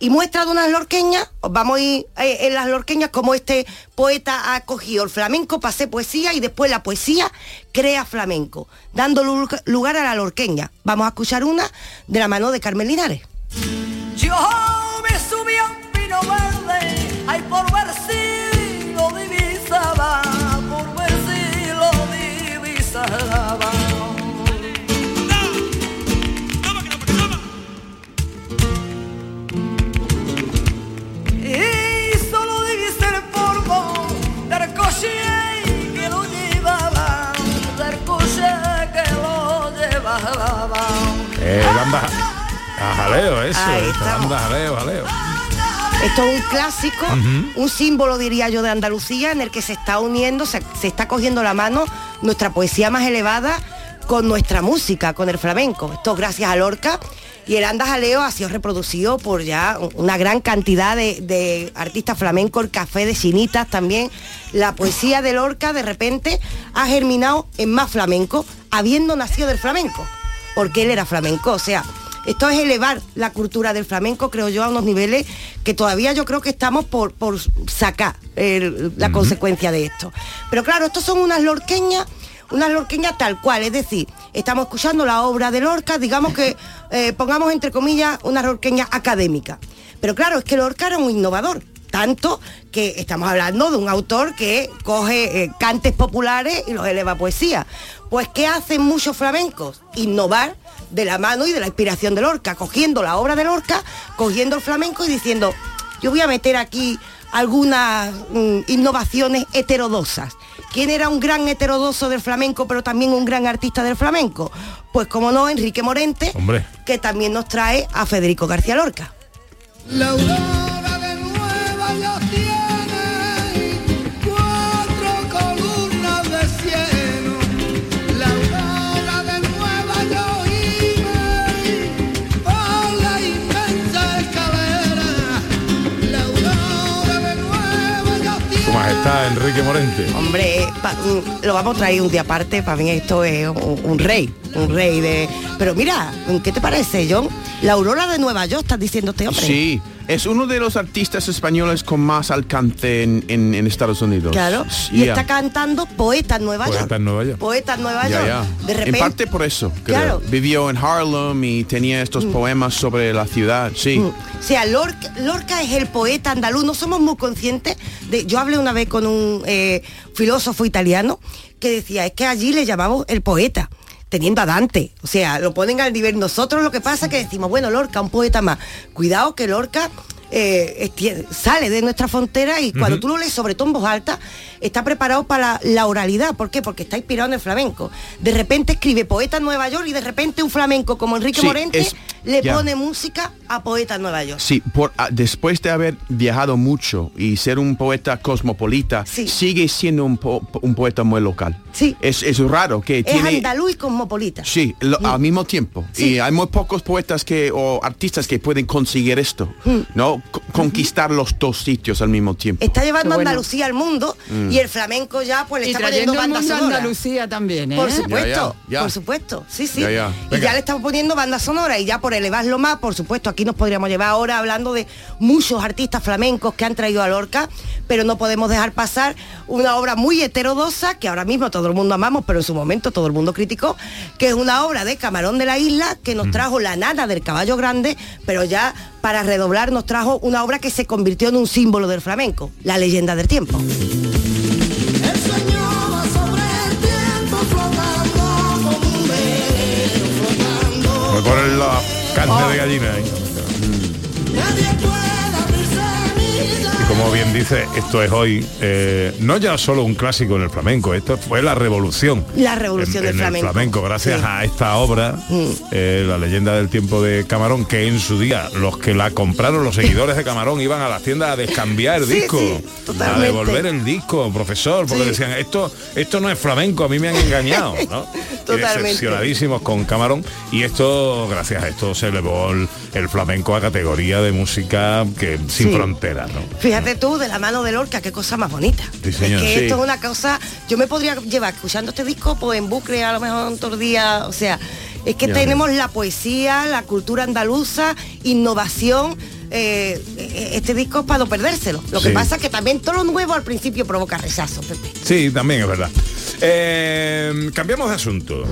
y muestra de unas lorqueñas, os vamos a ir eh, en las lorqueñas como este poeta ha cogido el flamenco, pasé poesía y después la poesía crea flamenco, dando lu- lugar a la lorqueña. Vamos a escuchar una de la mano de Carmen Linares. Yo me subí a un pino verde, ay por ver si Eh, banda a jaleo, eso. Ahí banda jaleo, jaleo. Esto es un clásico, un símbolo, diría yo, de Andalucía, en el que se está uniendo, se, se está cogiendo la mano nuestra poesía más elevada con nuestra música, con el flamenco. Esto gracias a Lorca. Y el Anda Jaleo ha sido reproducido por ya una gran cantidad de, de artistas flamencos, el café de chinitas también. La poesía de Lorca de repente ha germinado en más flamenco, habiendo nacido del flamenco, porque él era flamenco. O sea, esto es elevar la cultura del flamenco, creo yo, a unos niveles que todavía yo creo que estamos por, por sacar la consecuencia de esto. Pero claro, estos son unas lorqueñas, unas lorqueñas tal cual, es decir, estamos escuchando la obra de Lorca, digamos que eh, pongamos entre comillas una lorqueña académica. Pero claro, es que Lorca era un innovador. Tanto que estamos hablando de un autor que coge eh, cantes populares y los eleva a poesía. Pues ¿qué hacen muchos flamencos? Innovar de la mano y de la inspiración de Lorca, cogiendo la obra de Lorca, cogiendo el flamenco y diciendo, yo voy a meter aquí algunas mm, innovaciones heterodosas. ¿Quién era un gran heterodoso del flamenco, pero también un gran artista del flamenco? Pues como no, Enrique Morente, Hombre. que también nos trae a Federico García Lorca. La Enrique Morente. Hombre, pa- mm, lo vamos a traer un día aparte, para mí esto es un, un rey, un rey de... Pero mira, ¿qué te parece, John? La aurora de Nueva York, estás diciendo este hombre. Sí, es uno de los artistas españoles con más alcance en, en- en Estados Unidos. Claro, y Yeah. está cantando Poeta en Nueva York. Poeta en Nueva York. Poeta en Nueva Ya, York. ya. De repente, En parte por eso, creo. Claro. Vivió en Harlem y tenía estos Mm. poemas sobre la ciudad, sí. Mm. O sea, Lorca, Lorca es el poeta andaluz. No somos muy conscientes de. Yo hablé una vez con un eh, filósofo italiano que decía es que allí le llamamos el poeta teniendo a Dante, o sea, lo ponen al nivel nosotros lo que pasa es que decimos, bueno, Lorca, un poeta más. Cuidado que Lorca eh, sale de nuestra frontera y cuando tú lo lees, sobre todo en voz alta, está preparado para la, la oralidad. ¿Por qué? Porque está inspirado en el flamenco. De repente escribe poeta en Nueva York y de repente un flamenco como Enrique Sí, Morente es- le ya. pone música a poeta en Nueva York. Sí, por, ah, después de haber viajado mucho y ser un poeta cosmopolita, sigue siendo un, po- un poeta muy local. Sí. Es, es raro que Es tiene... andaluz y cosmopolita. Sí, lo- Mm. al mismo tiempo. Sí. Y hay muy pocos poetas que o artistas que pueden conseguir esto, Mm. ¿no? Co- conquistar los dos sitios al mismo tiempo. Está llevando bueno. Andalucía al mundo Mm. y el flamenco ya pues le Y está poniendo el banda sonora. Andalucía también, ¿eh? Por supuesto, Ya, ya, ya. por supuesto, sí, sí. Ya, ya. Y ya le estamos poniendo banda sonora y ya por elevarlo más, por supuesto, aquí nos podríamos llevar ahora hablando de muchos artistas flamencos que han traído a Lorca, pero no podemos dejar pasar una obra muy heterodosa que ahora mismo todo el mundo amamos, pero en su momento todo el mundo criticó, que es una obra de Camarón de la Isla que nos trajo la nana del caballo grande, pero ya para redoblar nos trajo una obra que se convirtió en un símbolo del flamenco, la leyenda del tiempo. La carne Oh. de gallina ahí. Como bien dice, esto es hoy, eh, no ya solo un clásico en el flamenco, esto fue la revolución. La revolución en, del en flamenco. el flamenco, gracias Sí. a esta obra, Mm. eh, la leyenda del tiempo de Camarón, que en su día los que la compraron, los seguidores de Camarón, iban a las tiendas a descambiar el Sí, disco, a devolver el disco, profesor, porque decían, esto, esto no es flamenco, a mí me han engañado, ¿no? Totalmente. decepcionadísimos con Camarón y esto, gracias a esto, se elevó el, el flamenco a categoría de música que sin fronteras, ¿no? Fíjate tú, de la mano de Lorca, qué cosa más bonita. Sí, señor. Es que Sí. esto es una cosa, yo me podría llevar escuchando este disco pues en bucle a lo mejor todos los días, o sea, Es que Ya tenemos la poesía, la cultura andaluza, innovación. eh, este disco es para no perdérselo. Lo que pasa es que también todo lo nuevo al principio provoca rechazo, Pepe. Sí, también es verdad. Eh, cambiamos de asunto.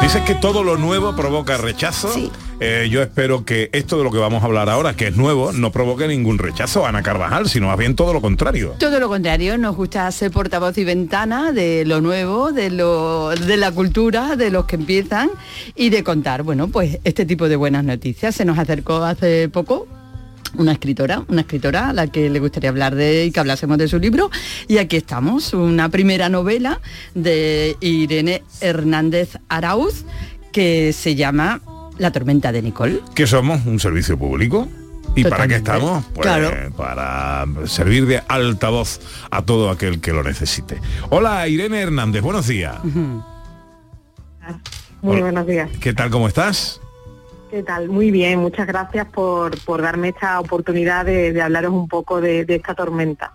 Dices que todo lo nuevo provoca rechazo. Eh, yo espero que esto de lo que vamos a hablar ahora, que es nuevo, no provoque ningún rechazo, Ana Carvajal, sino más bien todo lo contrario. Todo lo contrario, nos gusta ser portavoz y ventana de lo nuevo, de lo de la cultura, de los que empiezan y de contar, bueno, pues este tipo de buenas noticias. Se nos acercó hace poco una escritora, una escritora a la que le gustaría hablar de y que hablásemos de su libro. Y aquí estamos, una primera novela de Irene Hernández Arauz que se llama La tormenta de Nicole. que somos? ¿Un servicio público? ¿Y para qué estamos? Pues Claro. para servir de altavoz a todo aquel que lo necesite. Hola, Irene Hernández, buenos días. Muy Hola. buenos días. ¿Qué tal, cómo estás? ¿Qué tal? Muy bien, muchas gracias por, por darme esta oportunidad de, de hablaros un poco de, de esta tormenta.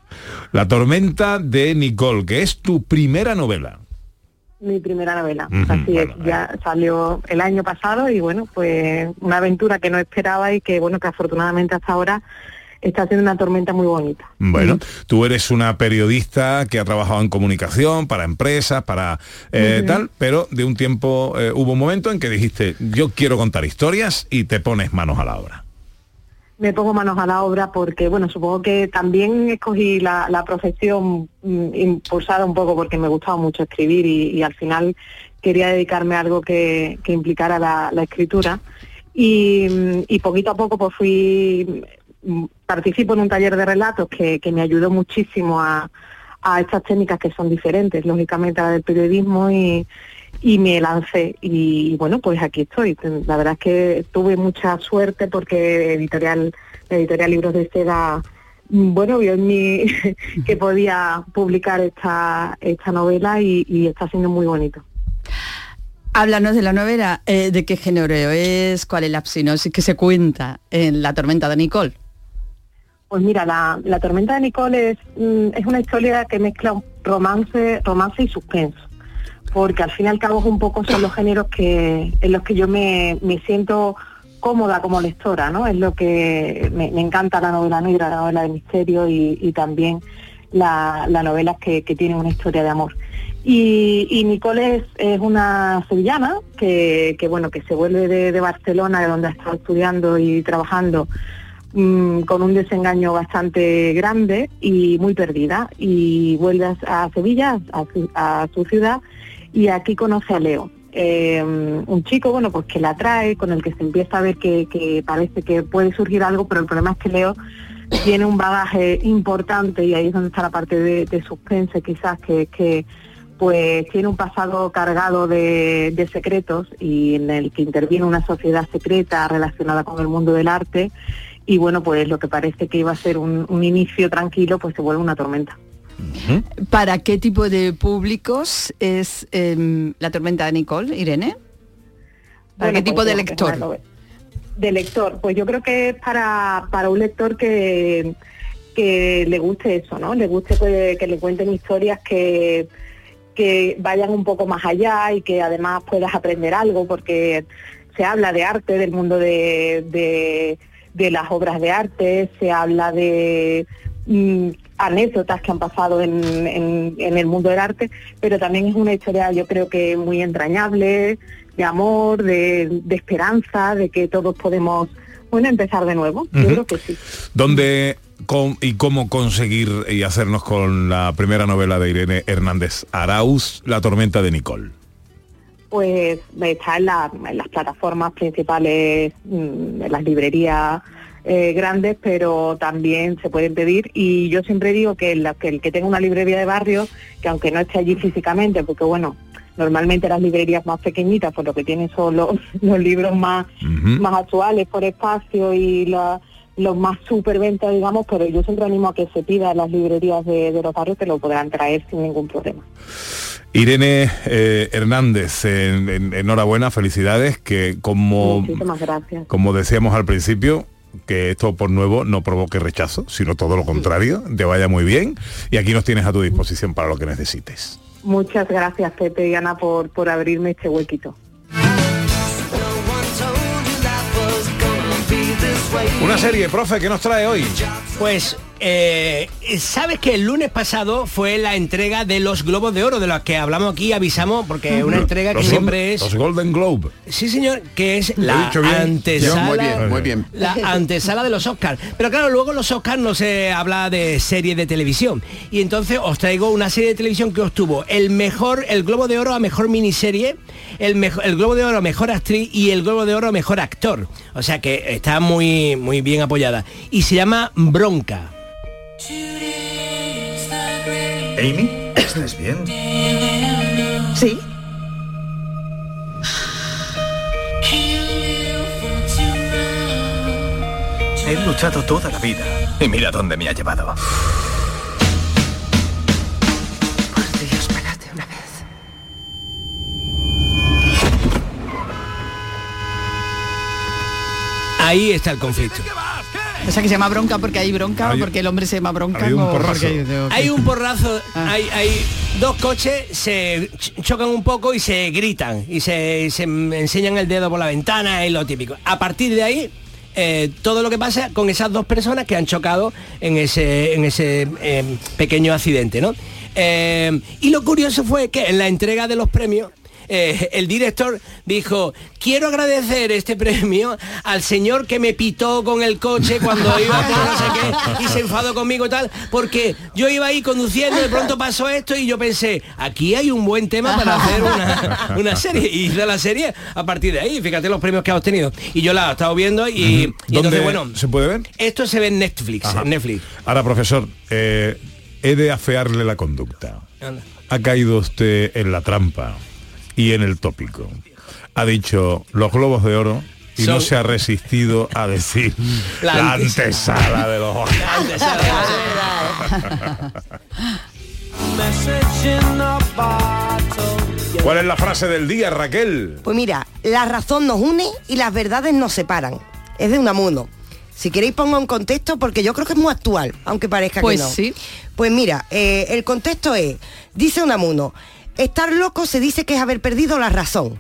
La tormenta de Nicole, que es tu primera novela. Mi primera novela. Así es, ya salió el año pasado y bueno, pues una aventura que no esperaba y que bueno, que afortunadamente hasta ahora está siendo una tormenta muy bonita. Bueno, tú eres una periodista que ha trabajado en comunicación, para empresas, para eh, tal, pero de un tiempo eh, hubo un momento en que dijiste, yo quiero contar historias y te pones manos a la obra. me pongo manos a la obra porque, bueno, supongo que también escogí la, la profesión mm, impulsada un poco porque me gustaba mucho escribir y, y al final quería dedicarme a algo que, que implicara la, la escritura. Y, mm, y poquito a poco pues fui, participo en un taller de relatos que, que me ayudó muchísimo a, estas técnicas que son diferentes, lógicamente a del periodismo y, y me lancé. Y bueno pues aquí estoy. La verdad es que tuve mucha suerte porque editorial editorial libros de seda mm, bueno vio en mí que podía publicar esta esta novela y, y está siendo muy bonito. Háblanos de la novela, eh, de qué género es, cuál es la sinopsis que se cuenta en La tormenta de Nicole. Pues mira, la, la tormenta de Nicole es, mm, es una historia que mezcla romance, romance y suspenso, porque al fin y al cabo un poco son los géneros que en los que yo me, me siento cómoda como lectora, ¿no? Es lo que me, encanta la novela negra, la novela de misterio y, y también la, la novela que, que tiene una historia de amor. Y, y Nicole es, es una sevillana que, que, bueno que se vuelve de, de Barcelona, de donde ha estado estudiando y trabajando, mm, con un desengaño bastante grande y muy perdida. Y vuelve a, Sevilla, a su, ciudad, y aquí conoce a Leo. eh, un chico, bueno, pues que la atrae, con el que se empieza a ver que, parece que puede surgir algo, pero el problema es que Leo tiene un bagaje importante y ahí es donde está la parte de, de suspense quizás que, que pues tiene un pasado cargado de secretos y en el que interviene una sociedad secreta relacionada con el mundo del arte y bueno pues lo que parece que iba a ser un, un inicio tranquilo pues se vuelve una tormenta. ¿Para qué tipo de públicos es em, La tormenta de Nicole, Irene? ¿Para Bueno, qué tipo pues de yo, lector? De lector, pues yo creo que es para, para un lector que, que le guste eso, ¿no? Le guste que, que le cuenten historias que, que vayan un poco más allá y que además puedas aprender algo, porque se habla de arte, del mundo de, de, de las obras de arte, se habla de mm, anécdotas que han pasado en, en- en el mundo del arte, pero también es una historia yo creo que muy entrañable, de amor, de, de esperanza, de que todos podemos, bueno, empezar de nuevo. Yo creo que sí. ¿Dónde con- y cómo conseguir y hacernos con la primera novela de Irene Hernández Arauz, La tormenta de Nicole? Pues está en, la- en las plataformas principales, mm, en las librerías eh, grandes, pero también se pueden pedir. Y yo siempre digo que, la- que el que tenga una librería de barrio, que aunque no esté allí físicamente, porque bueno, normalmente las librerías más pequeñitas, pues lo que tienen son los, los libros más, más actuales por espacio y la- los más superventas, digamos, pero yo siempre animo a que se pida las librerías de, de los barrios que lo podrán traer sin ningún problema. Irene eh, Hernández, en- en- enhorabuena, felicidades, que como, como decíamos al principio, que esto por nuevo no provoque rechazo, sino todo lo contrario, te vaya muy bien y aquí nos tienes a tu disposición para lo que necesites. Muchas gracias, Pepe y Ana, por, por abrirme este huequito. Una serie, profe, que nos trae hoy? Pues, eh, ¿sabes que el lunes pasado fue la entrega de los Globos de Oro, de los que hablamos aquí, avisamos, porque es una entrega que siempre es... Los Golden Globe. Sí, señor, que es la antesala. Muy bien, muy bien. La antesala de los Oscars. Pero claro, luego los Oscars no se habla de serie de televisión. Y entonces os traigo una serie de televisión que obtuvo el mejor, el Globo de Oro a mejor miniserie, el, mejor, el Globo de Oro a mejor actriz y el Globo de Oro a mejor actor. O sea que está muy, muy bien apoyada. Y se llama Bronca. Amy, ¿estás bien? Sí. He luchado toda la vida y mira dónde me ha llevado. Dios, espérate una vez. Ahí está el conflicto. O sea que se llama bronca porque hay bronca, o porque el hombre se llama bronca. hay un o porrazo. Hay un porrazo, Ah. hay, hay dos coches, se ch- chocan un poco y se gritan y se, se enseñan el dedo por la ventana, es lo típico. A partir de ahí, eh, todo lo que pasa con esas dos personas que han chocado en ese, en ese eh, pequeño accidente, ¿no? Eh, y lo curioso fue que en la entrega de los premios, eh, el director dijo, quiero agradecer este premio al señor que me pitó con el coche cuando iba por no sé qué y se enfadó conmigo y tal, porque yo iba ahí conduciendo, de pronto pasó esto y yo pensé, aquí hay un buen tema para hacer una, una serie. Y hice la serie a partir de ahí, fíjate los premios que ha obtenido. Y yo la he estado viendo y, y ¿Dónde entonces, bueno, se puede ver? esto se ve en Netflix, Ajá. Netflix. Ahora, profesor, eh, he de afearle la conducta. Anda. Ha caído usted en la trampa y en el tópico. Ha dicho los globos de oro y no se ha resistido a decir La la, antesala. de los ¿Cuál es la frase del día, Raquel? Pues mira, la razón nos une y las verdades nos separan. Es de Unamuno. Si queréis pongo un contexto porque yo creo que es muy actual, aunque parezca Pues que no. sí. Pues mira, eh, el contexto es, dice Unamuno, estar loco se dice que es haber perdido la razón.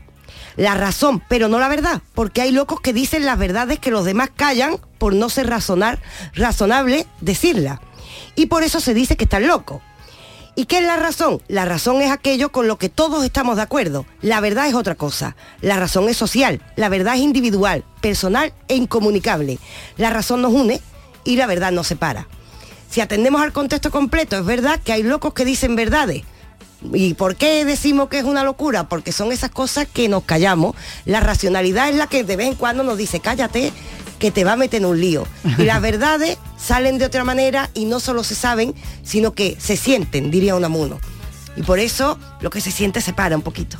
La razón, pero no la verdad, porque hay locos que dicen las verdades que los demás callan por no ser razonar, razonable decirla. Y por eso se dice que están locos. ¿Y qué es la razón? La razón es aquello con lo que todos estamos de acuerdo. La verdad es otra cosa. La razón es social, la verdad es individual, personal e incomunicable. La razón nos une y la verdad nos separa. Si atendemos al contexto completo, es verdad que hay locos que dicen verdades. ¿Y por qué decimos que es una locura? Porque son esas cosas que nos callamos. La racionalidad es la que de vez en cuando nos dice, cállate, que te va a meter en un lío. Y las verdades salen de otra manera y no solo se saben, sino que se sienten, diría Unamuno. Y por eso lo que se siente se para un poquito.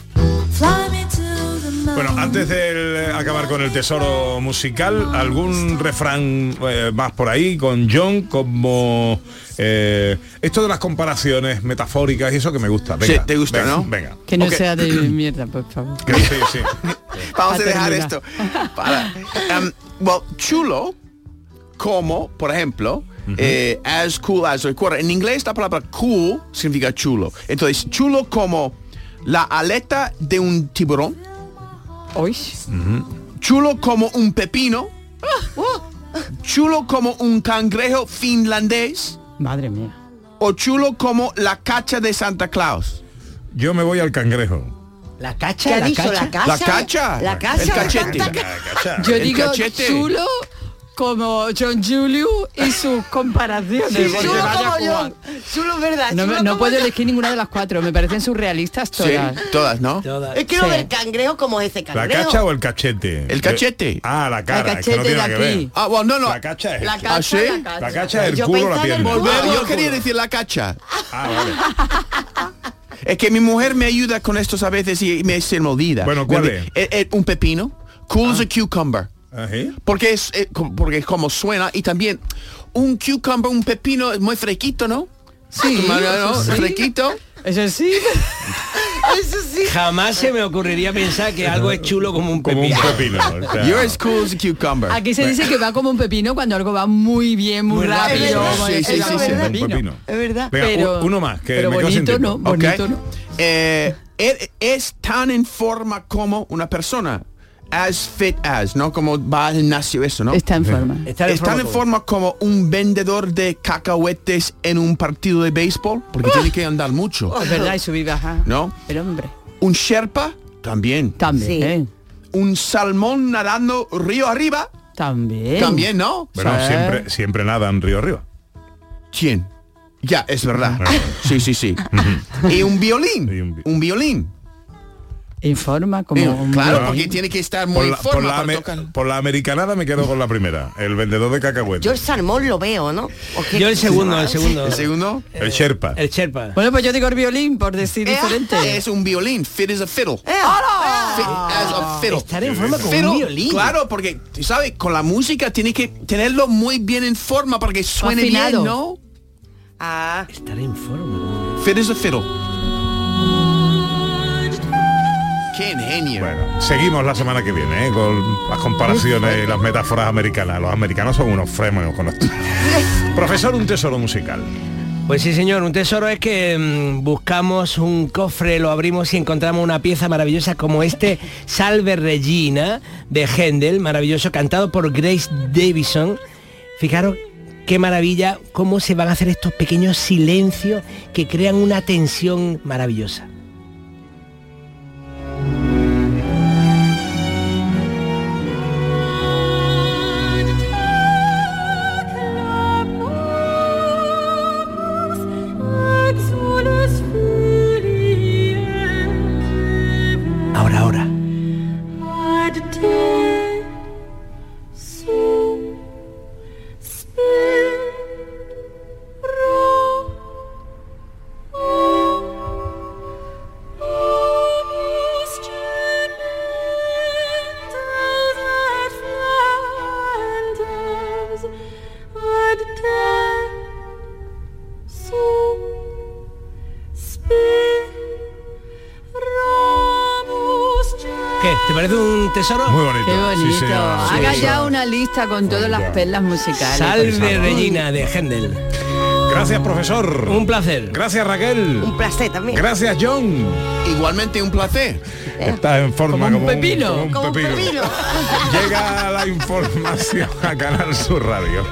Bueno, antes de eh, acabar con el tesoro musical, algún refrán eh, más por ahí con John como eh, esto de las comparaciones metafóricas y eso que me gusta. Venga, Sí, te gusta, venga, ¿no? Venga. Que no sea de mierda, por favor. Que sí, sí. Vamos a dejar esto. Para, um, well, chulo, como, por ejemplo, eh, as cool as. Recuerda, en inglés la palabra cool significa chulo. Entonces, chulo como la aleta de un tiburón. Hoy. Chulo como un pepino. Chulo como un cangrejo finlandés. Madre mía. O chulo como la cacha de Santa Claus. Yo me voy al cangrejo. La ¿Qué cacha, ha la dicho? cacha. ¿La cacha? La cacha. La cacha. El cachete. La cacha. Yo El digo cachete. chulo como John Julio y sus comparaciones. Sí, como. John. ¿verdad? No, no puedo John. elegir ninguna de las cuatro, me parecen surrealistas Sí, todas. todas, ¿no? Es que lo Sí. del cangrejo como es ese ¿La cangrejo. cacha o el cachete? El cachete. Ah, la cara. El es que no cachete tiene de nada que ver. aquí. Ah, bueno, no, no. La cacha es La cacha, ¿Ah, sí? la cacha. La es el Yo culo la pierna. culo. Volver, yo Ah, quería decir la cacha. Ah, vale. Es que mi mujer me ayuda con estos a veces y me se me olvida. Bueno, ¿cuál es? eh, eh, un pepino. Cool as a cucumber. Porque es, eh, porque es como suena y también un cucumber, un pepino es muy fresquito, ¿no? Sí, ¿no? eso sí. Fresquito. Eso sí. Jamás se me ocurriría pensar que algo es chulo como un pepino. You're as cool as a cucumber. Aquí se dice que va como un pepino cuando algo va muy bien, muy, Muy rápido. rápido. como Sí, es- sí, sí, como sí. un Un pepino. pepino. Es verdad. Venga, Pero- uno más, que pero me bonito no, bonito no. Eh, él es tan en forma como una persona. As fit as, ¿no? Como va al gimnasio eso, ¿no? Está en forma. Estar en es tan forma en como- forma como un vendedor de cacahuetes en un partido de béisbol, porque tiene que andar mucho, Es verdad, y subir y bajar. ¿no? El hombre. Un sherpa, también. También. Sí. ¿eh? Un salmón nadando río arriba, También. también, ¿no? Bueno, Sí. siempre, siempre nada en Río Arriba. ¿Quién? Ya, es verdad. Sí, sí, sí. y un violín. Un violín. Informa como Eh, claro, violín. porque tiene que estar Por muy la, en por, forma la para ame- tocar. por la americanada me quedo con la primera, el vendedor de cacahuetes. Yo el salmón lo veo, ¿no? Yo el segundo, el segundo. ¿El segundo? el Sherpa. El Sherpa. Bueno, pues yo digo el violín por decir diferente. Es un violín. Fit as a fiddle. Eh, Fit as a fiddle. Estar en forma como un violín. Claro, porque, ¿sabes? Con la música tiene que tenerlo muy bien en forma para que suene Afinado. bien, ¿no? Ah, Estar en forma. Fit as a fiddle. Qué ingenio. Bueno, seguimos la semana que viene ¿eh? con las comparaciones y las metáforas americanas. Los americanos son unos frenos con esto. Profesor, un tesoro musical. Pues sí, señor, un tesoro es que mm, buscamos un cofre, lo abrimos y encontramos una pieza maravillosa como este Salve Regina de Händel, maravilloso, cantado por Grace Davison. Fijaros qué maravilla, cómo se van a hacer estos pequeños silencios que crean una tensión maravillosa. Tesoro? Muy bonito. Qué bonito. Sí. Haga Sí, ya una lista con todas las perlas musicales. Salve. Regina de Händel. Gracias, profesor. Un placer. Gracias, Raquel. un placer también. Gracias, John. Igualmente un placer. Estás en forma Como un como, pepino. como un Como un pepino. pepino. Llega la información a Canal Sur Radio.